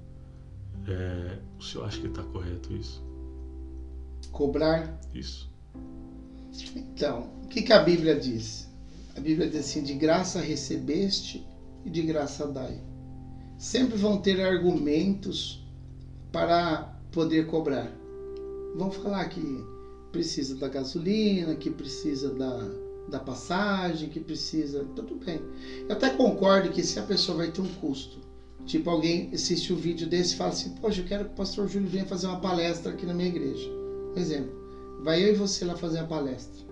É, o senhor acha que está correto isso? Cobrar. Isso. Então, o que, que a Bíblia diz? A Bíblia diz assim: de graça recebeste e de graça dai. Sempre vão ter argumentos para poder cobrar. Vão falar que precisa da gasolina, que precisa da, da passagem, que precisa. Tudo bem. Eu até concordo que se a pessoa vai ter um custo, tipo alguém assiste o um vídeo desse e fala assim: Poxa, eu quero que o pastor Júlio venha fazer uma palestra aqui na minha igreja. Por exemplo, vai eu e você lá fazer a palestra.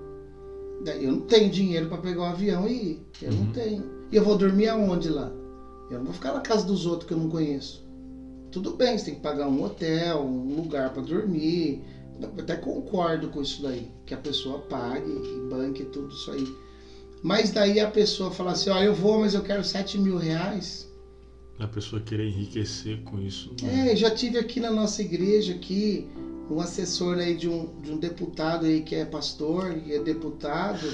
Daí eu não tenho dinheiro para pegar o avião e ir. Eu não Uhum. tenho. E eu vou dormir aonde lá? Eu não vou ficar na casa dos outros que eu não conheço. Tudo bem, você tem que pagar um hotel, um lugar para dormir. Eu até concordo com isso daí, que a pessoa pague e banque tudo isso aí. Mas daí a pessoa fala assim, ó, eu vou, mas eu quero 7 mil reais. A pessoa querer enriquecer com isso. não É, já tive aqui na nossa igreja aqui um assessor aí de um, de um deputado aí que é pastor e é deputado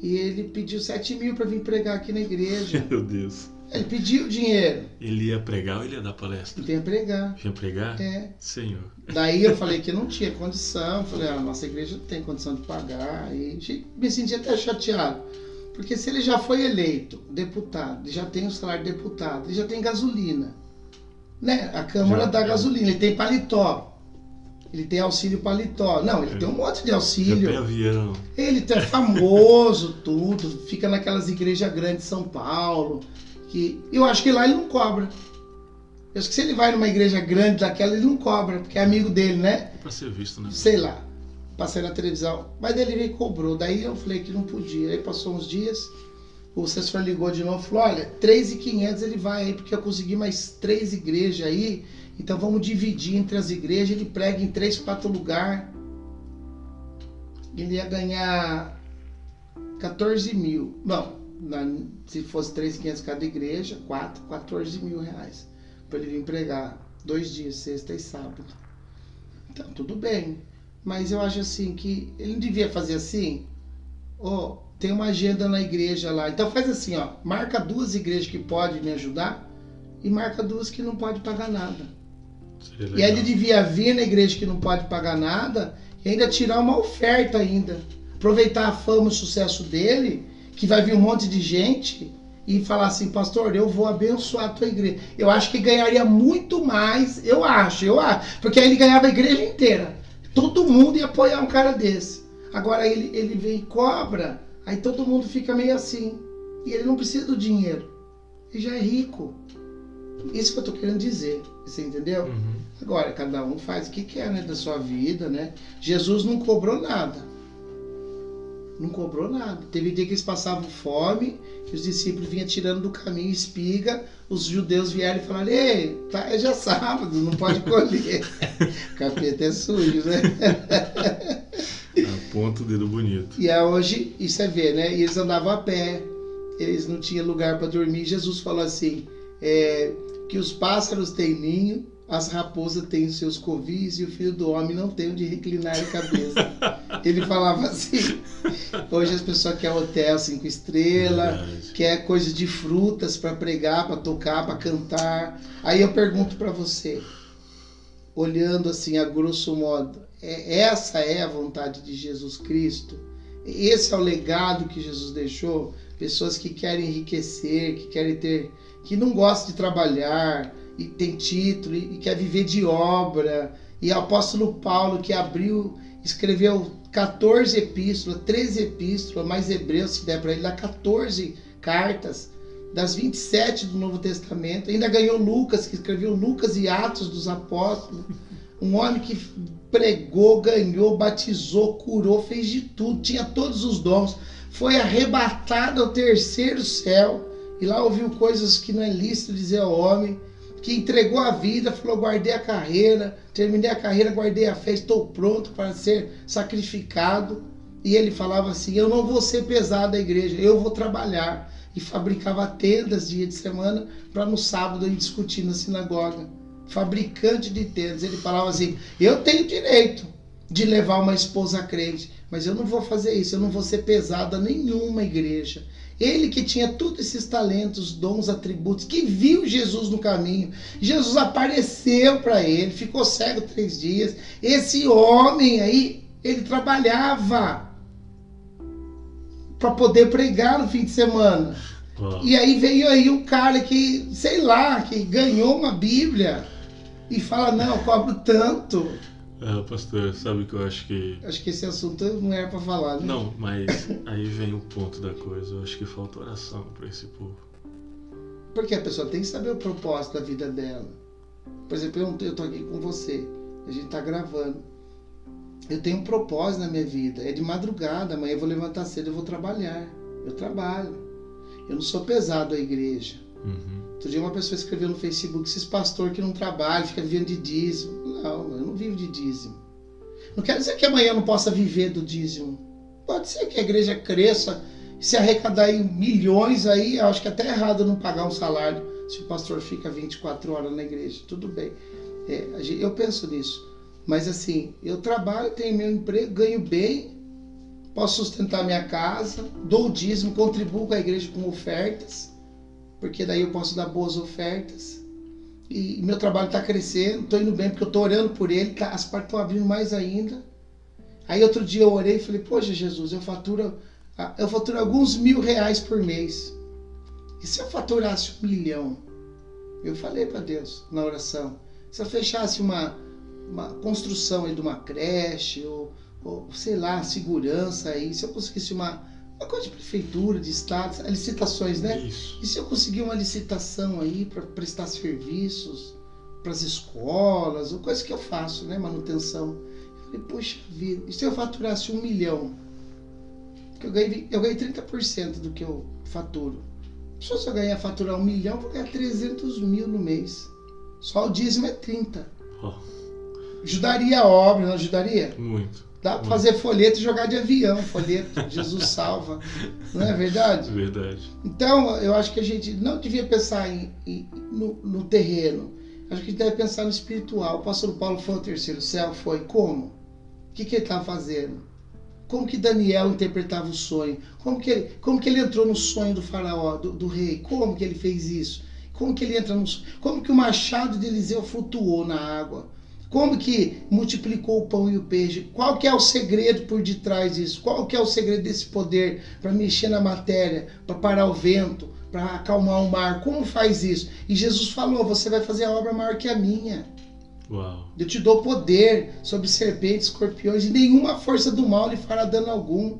e ele pediu 7 mil para vir pregar aqui na igreja. <laughs> Meu Deus. Ele pediu dinheiro, Ele ia pregar ou ele ia dar palestra? venha pregar. Ia pregar? É. Senhor. Daí eu falei <laughs> que não tinha condição, falei, ah, a nossa igreja não tem condição de pagar, e me senti até chateado. Porque se ele já foi eleito deputado, ele já tem o salário de deputado, ele já tem gasolina. Né? A Câmara Já, dá gasolina, ele tem paletó. Ele tem auxílio paletó. Não, ele tem um monte de auxílio. avião. Ele é famoso, <laughs> tudo. Fica naquelas igrejas grandes de São Paulo. Que eu acho que lá ele não cobra. Eu acho que se ele vai numa igreja grande daquela, ele não cobra, porque é amigo dele, né? É pra ser visto, né? sei lá, passei na televisão. Mas ele veio e cobrou. Daí eu falei que não podia. Aí passou uns dias, o assessor ligou de novo e falou: Olha, 3,500 ele vai aí, porque eu consegui mais três igrejas aí. Então vamos dividir entre as igrejas. Ele prega em três, quatro lugares. Ele ia ganhar 14 mil. Bom, na- se fosse 3,500 cada igreja, 4, 14 mil reais. Para ele vir pregar dois dias, sexta e sábado. Então, tudo bem. Mas eu acho assim que ele não devia fazer assim. Ó, tem uma agenda na igreja lá. Então faz assim, ó. Marca duas igrejas que podem me ajudar e marca duas que não pode pagar nada. Seria E aí ele devia vir na igreja que não pode pagar nada e ainda tirar uma oferta ainda. Aproveitar a fama e o sucesso dele, que vai vir um monte de gente e falar assim, pastor, eu vou abençoar a tua igreja. Eu acho que ganharia muito mais, eu acho, eu acho. Porque aí ele ganhava a igreja inteira. Todo mundo ia apoiar um cara desse. Agora ele, ele vem e cobra, aí todo mundo fica meio assim. E ele não precisa do dinheiro. Ele já é rico. Isso que eu tô querendo dizer. Você entendeu? Uhum. Agora, cada um faz o que quer, né? Da sua vida, né? Jesus não cobrou nada. Não cobrou nada. Teve dia que eles passavam fome, que os discípulos vinham tirando do caminho espiga, os judeus vieram e falaram, ei, tá, é já sábado, não pode <laughs> colher. capeta é sujo, né? Aponta o dedo bonito. E aí hoje, e você vê, né? E eles andavam a pé, eles não tinham lugar para dormir. Jesus falou assim: é, que os pássaros têm ninho, as raposas têm os seus covis e o filho do homem não tem onde reclinar a cabeça. <laughs> Ele falava assim. Hoje as pessoas querem hotel cinco estrelas, Verdade. quer coisa de frutas para pregar, para tocar, para cantar. Aí eu pergunto para você, olhando assim a grosso modo, é- essa é a vontade de Jesus Cristo? Esse é o legado que Jesus deixou? Pessoas que querem enriquecer, que querem ter, que não gostam de trabalhar e tem título e, quer viver de obra. E o apóstolo Paulo que abriu, escreveu 14 epístolas, 13 epístolas, mais Hebreus, se der para ele, dá 14 cartas. das 27 do Novo Testamento. Ainda ganhou Lucas, que escreveu Lucas e Atos dos Apóstolos. Um homem que pregou, ganhou, batizou, curou, fez de tudo, tinha todos os dons. Foi arrebatado ao terceiro céu e lá ouviu coisas que não é lícito dizer ao homem. Que entregou a vida, falou: guardei a carreira, terminei a carreira, guardei a fé, estou pronto para ser sacrificado. E ele falava assim: Eu não vou ser pesado da igreja, eu vou trabalhar. E fabricava tendas dia de semana para no sábado ir discutir na sinagoga fabricante de tendas. Ele falava assim: Eu tenho direito de levar uma esposa crente, mas eu não vou fazer isso, eu não vou ser pesado a nenhuma igreja. Ele que tinha todos esses talentos, dons, atributos, que viu Jesus no caminho. Jesus apareceu para ele, ficou cego três dias. Esse homem aí, ele trabalhava para poder pregar no fim de semana. E aí veio aí um cara que, sei lá, que ganhou uma Bíblia e fala, não, eu cobro tanto. É, pastor, sabe que eu acho que. Acho que esse assunto não era para falar, né? Não, mas aí vem o ponto da coisa. Eu acho que falta oração para esse povo. Porque a pessoa tem que saber o propósito da vida dela. Por exemplo, eu, tô aqui com você, a gente tá gravando. Eu tenho um propósito na minha vida. É de madrugada, amanhã eu vou levantar cedo, eu vou trabalhar. Eu trabalho. Eu não sou pesado à igreja. Uhum. Outro dia uma pessoa escreveu no Facebook, esses pastor que não trabalham, fica vivendo de dízimo. Não, eu não vivo de dízimo. Não quer dizer que amanhã eu não possa viver do dízimo. Pode ser que a igreja cresça, se arrecadar em milhões aí, eu acho que é até errado não pagar um salário se o pastor fica 24 horas na igreja. Tudo bem. É, eu penso nisso. Mas assim, eu trabalho, tenho meu emprego, ganho bem, posso sustentar minha casa, dou o dízimo, contribuo com a igreja com ofertas porque daí eu posso dar boas ofertas. E meu trabalho está crescendo, estou indo bem porque eu estou orando por ele, tá, as portas estão abrindo mais ainda. Aí outro dia eu orei e falei, poxa Jesus, eu faturo, eu faturo alguns mil reais por mês. E se eu faturasse um milhão? Eu falei para Deus na oração, se eu fechasse uma, uma construção aí de uma creche, ou, ou sei lá, segurança aí, se eu conseguisse uma, uma coisa de prefeitura, de estado, licitações, né? Isso. E se eu conseguir uma licitação aí para prestar serviços para as escolas, ou coisa que eu faço, né? Manutenção. Eu falei, poxa vida, e se eu faturasse um milhão? Porque eu ganhei, eu ganhei 30% do que eu faturo. Se eu ganhar faturar um milhão, eu vou ganhar 300 mil no mês. Só o dízimo é 30. Oh. Ajudaria a obra, não ajudaria? Muito. Dá para fazer folheto e jogar de avião, folheto, <laughs> Jesus salva. Não é verdade? Verdade. Então, eu acho que a gente não devia pensar em, em no, no, terreno. Acho que a gente deve pensar no espiritual. O apóstolo Paulo foi ao terceiro céu? Foi. Como? O que, que ele estava fazendo? Como que Daniel interpretava o sonho? Como que ele, como que ele entrou no sonho do faraó, do, do rei? Como que ele fez isso? Como que ele entra no Como que o machado de Eliseu flutuou na água? Como que multiplicou o pão e o peixe? Qual que é o segredo por detrás disso? Qual que é o segredo desse poder para mexer na matéria, para parar o vento, para acalmar o mar? Como faz isso? E Jesus falou: você vai fazer a obra maior que a minha. Uau. Eu te dou poder sobre serpentes, escorpiões e nenhuma força do mal lhe fará dano algum.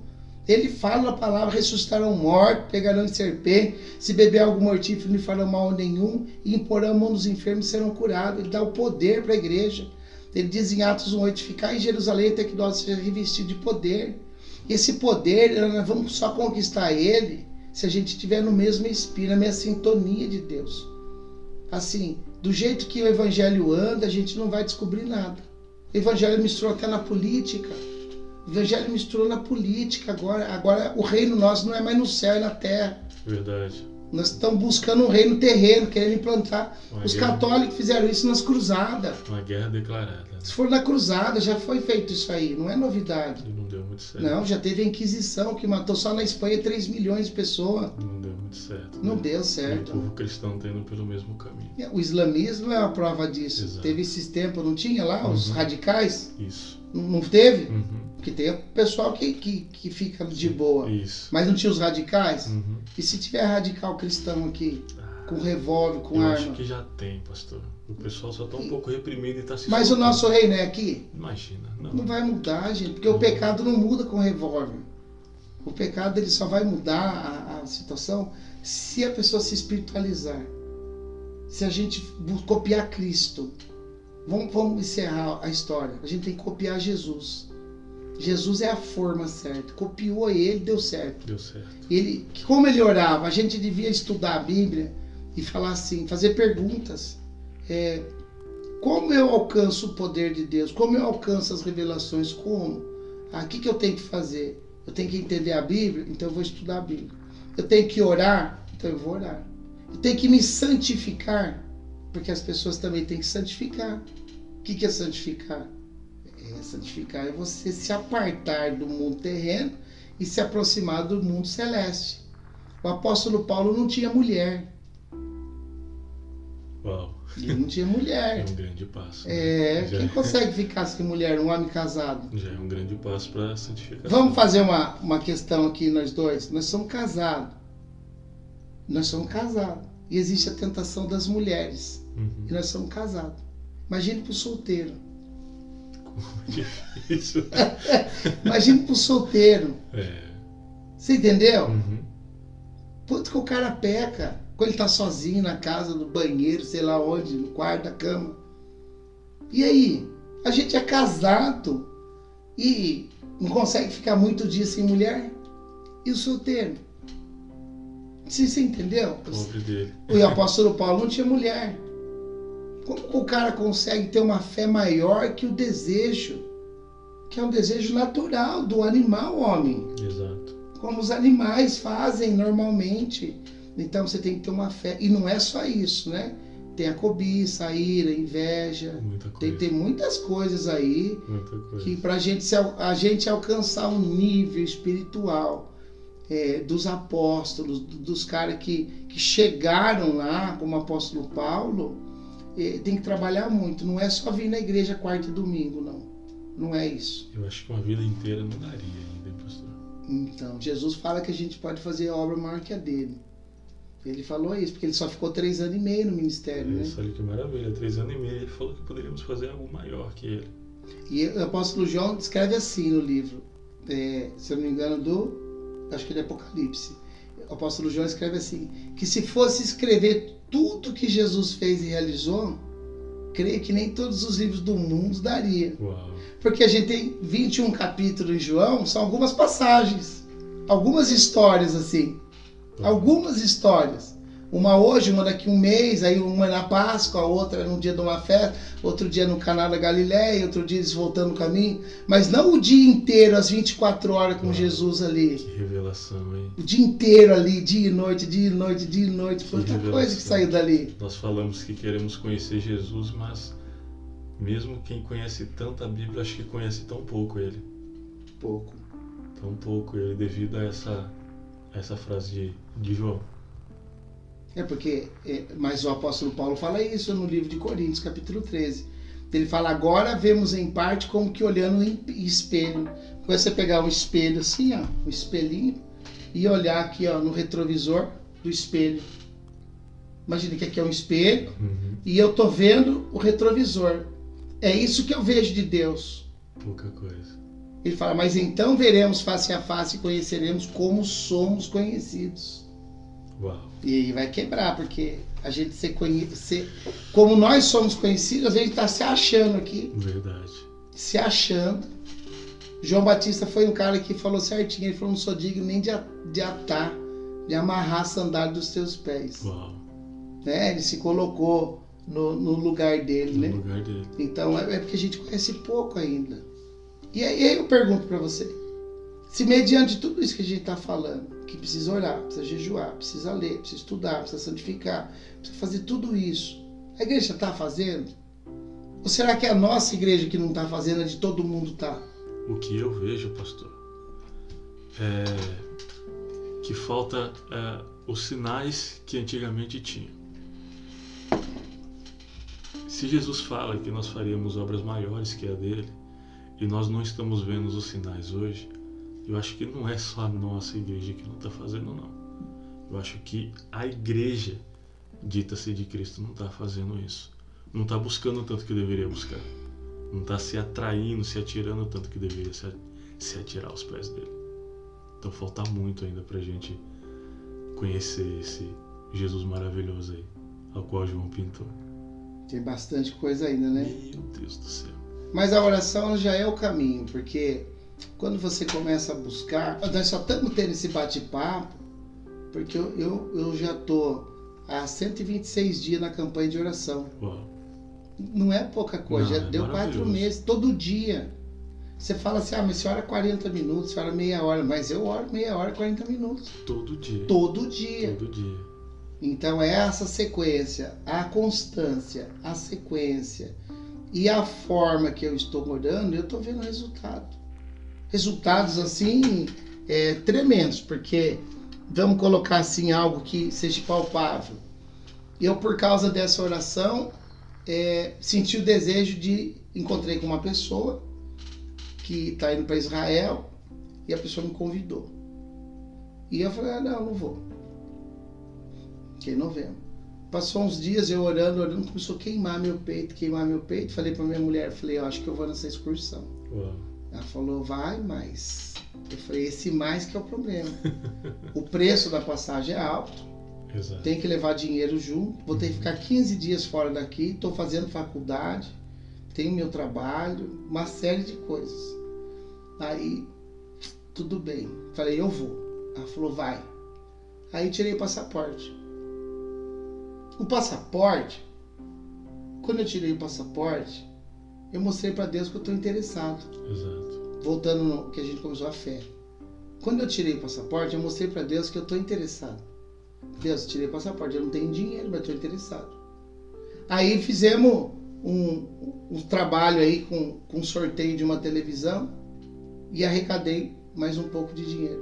Ele fala a palavra, ressuscitarão mortos, pegarão em serpente, se beber algo mortífero não lhe farão mal nenhum, e imporão a mão dos enfermos e serão curados. Ele dá o poder para a igreja. Ele diz em Atos 1,8: ficar em Jerusalém até que nós sejamos revestidos de poder. Esse poder, nós vamos só conquistar ele se a gente estiver no mesmo espírito, na mesma sintonia de Deus. Assim, do jeito que o evangelho anda, a gente não vai descobrir nada. O evangelho misturou até na política. O evangelho misturou na política agora. Agora o reino nosso não é mais no céu, é na terra. Verdade. Nós estamos buscando um reino terreno, querendo implantar. Uma Os guerra. católicos fizeram isso nas cruzadas. Uma guerra declarada. né? Se for na cruzada, já foi feito isso aí, não é novidade. E não deu muito certo. Não, já teve a Inquisição que matou só na Espanha 3 milhões de pessoas. Não deu muito certo. Não né? deu E o certo. povo cristão indo pelo mesmo caminho. O islamismo é uma prova disso. Exato. Teve esses tempos, não tinha lá, os Uhum. radicais? Isso. Não, não teve? Uhum. Porque tem o pessoal que, que, que fica de boa. Isso. Mas não tinha os radicais? Uhum. E se tiver radical cristão aqui, Ah, com revólver, com eu arma? acho que já tem, pastor. O pessoal só tá um pouco reprimido e tá se Mas o soltando. nosso reino é aqui? Imagina. Não. Não vai mudar, gente, porque o pecado não muda com revólver. O pecado ele só vai mudar a, a situação Se a pessoa se espiritualizar, se a gente copiar Cristo, vamos, vamos encerrar a história. A gente tem que copiar Jesus. Jesus é a forma certa. Copiou ele, deu certo. Deu certo. Ele, como ele orava, a gente devia estudar a Bíblia e falar assim, fazer perguntas. É, como eu alcanço o poder de Deus? Como eu alcanço as revelações? Como? Ah, o que, que eu tenho que fazer? Eu tenho que entender a Bíblia, então eu vou estudar a Bíblia. Eu tenho que orar, então eu vou orar. Eu tenho que me santificar, porque as pessoas também têm que santificar. O que, que é santificar? É, santificar é você se apartar do mundo terreno e se aproximar do mundo celeste. O apóstolo Paulo não tinha mulher. Uau. Ele não tinha mulher. <laughs> É um grande passo. É, quem consegue ficar sem mulher, um homem casado? Já é um grande passo para santificação. Vamos fazer uma, uma questão aqui, nós dois. Nós somos casados. Nós somos casados. E existe a tentação das mulheres. Uhum. E nós somos casados. Imagine pro solteiro. Difícil. <laughs> Imagine pro solteiro. É. Você entendeu? Uhum. Quanto que o cara peca quando ele tá sozinho na casa, no banheiro, sei lá onde, no quarto da cama. E aí? A gente é casado e não consegue ficar muito dia sem mulher? E o solteiro? Você, você entendeu? Pobre dele. O apóstolo Paulo não tinha mulher. Como que o cara consegue ter uma fé maior que o desejo? Que é um desejo natural do animal homem. Exato. Como os animais fazem normalmente. Então você tem que ter uma fé. E não é só isso, né? Tem a cobiça, a ira, a inveja. Tem, tem muitas coisas aí Muita coisa. que para gente, se a gente alcançar um nível espiritual é, dos apóstolos, do- dos caras que, que chegaram lá, como o apóstolo Paulo, tem que trabalhar muito. Não é só vir na igreja quarta e domingo, não. Não é isso. Eu acho que uma vida inteira não daria ainda, pastor. Então, Jesus fala que a gente pode fazer a obra maior que a dele. Ele falou isso, porque ele só ficou três anos e meio no ministério, né? Isso, olha que maravilha. Três anos e meio ele falou que poderíamos fazer algo maior que ele. E o apóstolo João escreve assim no livro, é, se eu não me engano, do. Acho que é Apocalipse. O apóstolo João escreve assim: que se fosse escrever tudo que Jesus fez e realizou, creio que nem todos os livros do mundo daria. Uau. Porque a gente tem 21 capítulos em João, são algumas passagens, algumas histórias assim. Algumas histórias. Uma hoje, uma daqui um mês, aí uma é na Páscoa, a outra no dia de uma festa, outro dia no canal da Galileia, outro dia eles voltando no caminho. Mas não o dia inteiro, as 24 horas com Uau. Jesus ali. Que revelação, hein? O dia inteiro ali, dia e noite, dia e noite, dia e noite. Que Quanta coisa que saiu dali. Nós falamos que queremos conhecer Jesus, mas mesmo quem conhece tanto a Bíblia, acho que conhece tão pouco ele. Pouco. Tão pouco ele devido a essa, a essa frase de, de João. É porque, é, mas o apóstolo Paulo fala isso no livro de Coríntios, capítulo 13. Ele fala, agora vemos em parte como que olhando em espelho. Quando você pegar um espelho assim, ó, um espelhinho, e olhar aqui ó, no retrovisor do espelho. Imagina que aqui é um espelho Uhum. e eu tô vendo o retrovisor. É isso que eu vejo de Deus. Pouca coisa. Ele fala, mas então veremos face a face e conheceremos como somos conhecidos. Uau. E aí vai quebrar, porque a gente ser conhecido. Como nós somos conhecidos, a gente está se achando aqui, Verdade. se achando. João Batista foi um cara que falou certinho, ele falou, não sou digno nem de, de atar, de amarrar a sandália dos teus pés. Uau. Né? Ele se colocou no, no lugar dele, No né? lugar dele. Então é, é porque a gente conhece pouco ainda. E aí eu pergunto para você, se mediante tudo isso que a gente está falando, que precisa orar, precisa jejuar, precisa ler, precisa estudar, precisa santificar, precisa fazer tudo isso, a igreja está fazendo? Ou será que é a nossa igreja que não está fazendo, a de todo mundo está? O que eu vejo, pastor, é que falta é, os sinais que antigamente tinham. Se Jesus fala que nós faríamos obras maiores que a dele, e nós não estamos vendo os sinais hoje, eu acho que não é só a nossa igreja que não está fazendo, não. Eu acho que a igreja dita-se de Cristo não está fazendo isso. Não está buscando o tanto que deveria buscar. Não está se atraindo, se atirando o tanto que deveria se, se atirar aos pés dele. Então falta muito ainda para a gente conhecer esse Jesus maravilhoso aí, ao qual João pintou. Tem bastante coisa ainda, né? Meu Deus do céu. Mas a oração já é o caminho, porque quando você começa a buscar, nós só estamos tendo esse bate-papo, porque eu, eu, eu já tô há 126 dias na campanha de oração. Uau. Não é pouca coisa, Não, já é deu quatro meses, todo dia. Você fala assim, ah, mas você ora 40 minutos, você ora meia hora, mas eu oro meia hora, 40 minutos. Todo dia. Todo dia. Todo dia. Então é essa sequência, a constância, a sequência e a forma que eu estou orando, eu estou vendo resultado. Resultados assim é, tremendos, porque vamos colocar assim algo que seja palpável. Eu por causa dessa oração é, senti o desejo de encontrei com uma pessoa que está indo para Israel e a pessoa me convidou. E eu falei, ah, não, não vou. Que em novembro. Passou uns dias eu orando, orando, começou a queimar meu peito, queimar meu peito. Falei pra minha mulher, falei, eu acho que eu vou nessa excursão. Uau. Ela falou, vai, mas. Eu falei, esse mais que é o problema. <laughs> o preço da passagem é alto, Exato. tem que levar dinheiro junto, vou ter que ficar 15 dias fora daqui, estou fazendo faculdade, tenho meu trabalho, uma série de coisas. Aí, tudo bem. Falei, eu vou. Ela falou, vai. Aí tirei o passaporte. O passaporte, quando eu tirei o passaporte, eu mostrei para Deus que eu estou interessado. Exato. Voltando no que a gente começou a fé. Quando eu tirei o passaporte, eu mostrei para Deus que eu estou interessado. Deus, tirei o passaporte, eu não tenho dinheiro, mas estou interessado. Aí fizemos um, um trabalho aí com, com sorteio de uma televisão e arrecadei mais um pouco de dinheiro.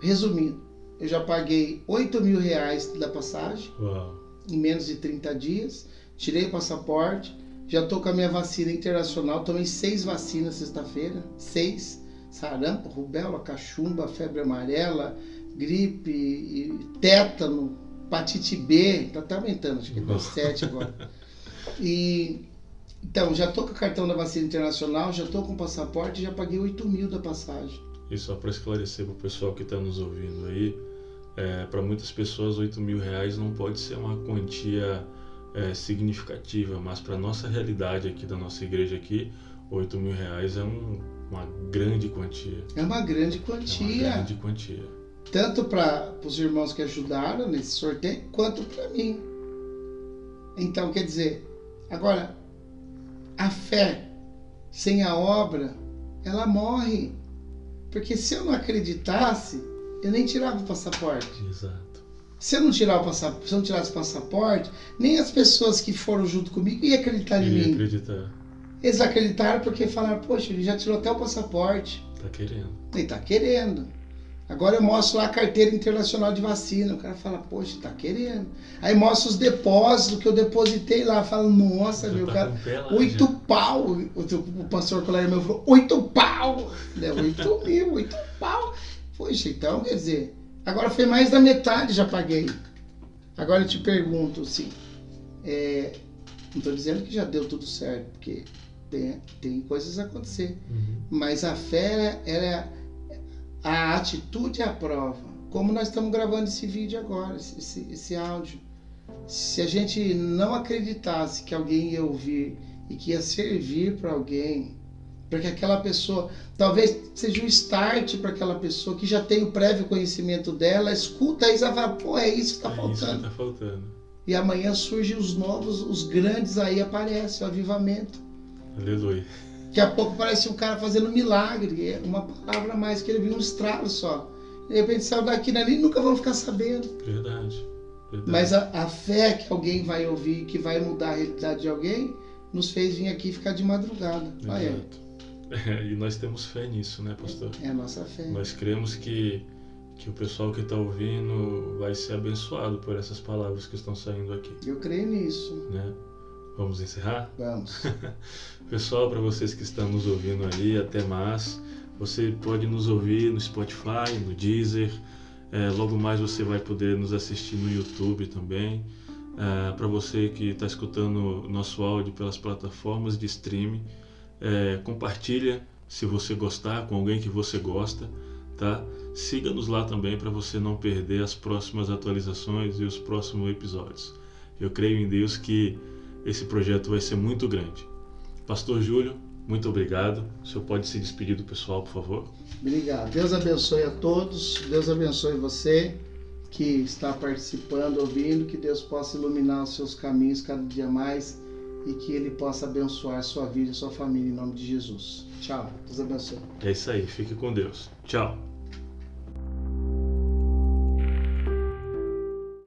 Resumindo, eu já paguei 8 mil reais da passagem Uau. em menos de 30 dias, tirei o passaporte, já estou com a minha vacina internacional, tomei seis vacinas sexta-feira, seis, sarampo, rubéola, cachumba, febre amarela, gripe, e tétano, hepatite B, tá até aumentando, acho que deu sete agora. E então, já estou com o cartão da vacina internacional, já estou com o passaporte, já paguei 8 mil da passagem. E só para esclarecer para o pessoal que está nos ouvindo aí, para muitas pessoas 8 mil reais não pode ser uma quantia é, significativa, mas para nossa realidade aqui da nossa igreja aqui, 8 mil reais é um- uma grande quantia. É uma grande É quantia. uma grande quantia. tanto para os irmãos que ajudaram nesse sorteio, quanto para mim. Então, quer dizer, agora, a fé sem a obra, ela morre. Porque se eu não acreditasse, eu nem tirava o passaporte. Exato. Se eu não, tirar o passaporte, se eu não tirasse o passaporte, nem as pessoas que foram junto comigo iam acreditar em mim. acreditar. Eles acreditaram porque falaram, poxa, ele já tirou até o passaporte. Tá querendo. Ele tá querendo. Agora eu mostro lá a carteira internacional de vacina. O cara fala, poxa, tá querendo. Aí mostra os depósitos que eu depositei lá. Fala, nossa, meu tá cara. Oito pau. O, o pastor colega meu falou, oito pau. Né, Oito mil, oito pau. Poxa, então, quer dizer, agora foi mais da metade, já paguei. Agora eu te pergunto, assim, é, não estou dizendo que já deu tudo certo, porque tem, tem coisas a acontecer. Uhum. Mas a fé, ela é a atitude é a prova. Como nós estamos gravando esse vídeo agora, esse, esse áudio. Se a gente não acreditasse que alguém ia ouvir e que ia servir para alguém, para que aquela pessoa, talvez seja um start para aquela pessoa que já tem o prévio conhecimento dela, escuta isso e fala, pô, é isso que está É faltando. tá faltando. E amanhã surgem os novos, os grandes aí aparecem, o avivamento. Aleluia. Daqui a pouco parece um cara fazendo milagre, é uma palavra a mais que ele viu um estralo só. De repente saiu daqui dali nunca vão ficar sabendo. Verdade. Verdade. Mas a, a fé que alguém vai ouvir, que vai mudar a realidade de alguém, nos fez vir aqui ficar de madrugada. Olha, aí, Exato. É, <laughs> e nós temos fé nisso, né, pastor? é a nossa fé. Nós cremos que, que o pessoal que está ouvindo vai ser abençoado por essas palavras que estão saindo aqui, Eu creio nisso. né? Vamos encerrar? Vamos. <laughs> Pessoal, para vocês que estão nos ouvindo aí, até mais. Você pode nos ouvir no Spotify, no Deezer. É, logo mais você vai poder nos assistir no YouTube também. para você que está escutando nosso áudio pelas plataformas de streaming, é, compartilha se você gostar com alguém que você gosta, tá? Siga-nos lá também para você não perder as próximas atualizações e os próximos episódios. Eu creio em Deus que esse projeto vai ser muito grande. Pastor Júlio, muito obrigado. O senhor pode se despedir do pessoal, por favor? Obrigado. Deus abençoe a todos. Deus abençoe você que está participando, ouvindo. Que Deus possa iluminar os seus caminhos cada dia mais e que Ele possa abençoar sua vida e sua família em nome de Jesus. Tchau. Deus abençoe. É isso aí. Fique com Deus. Tchau.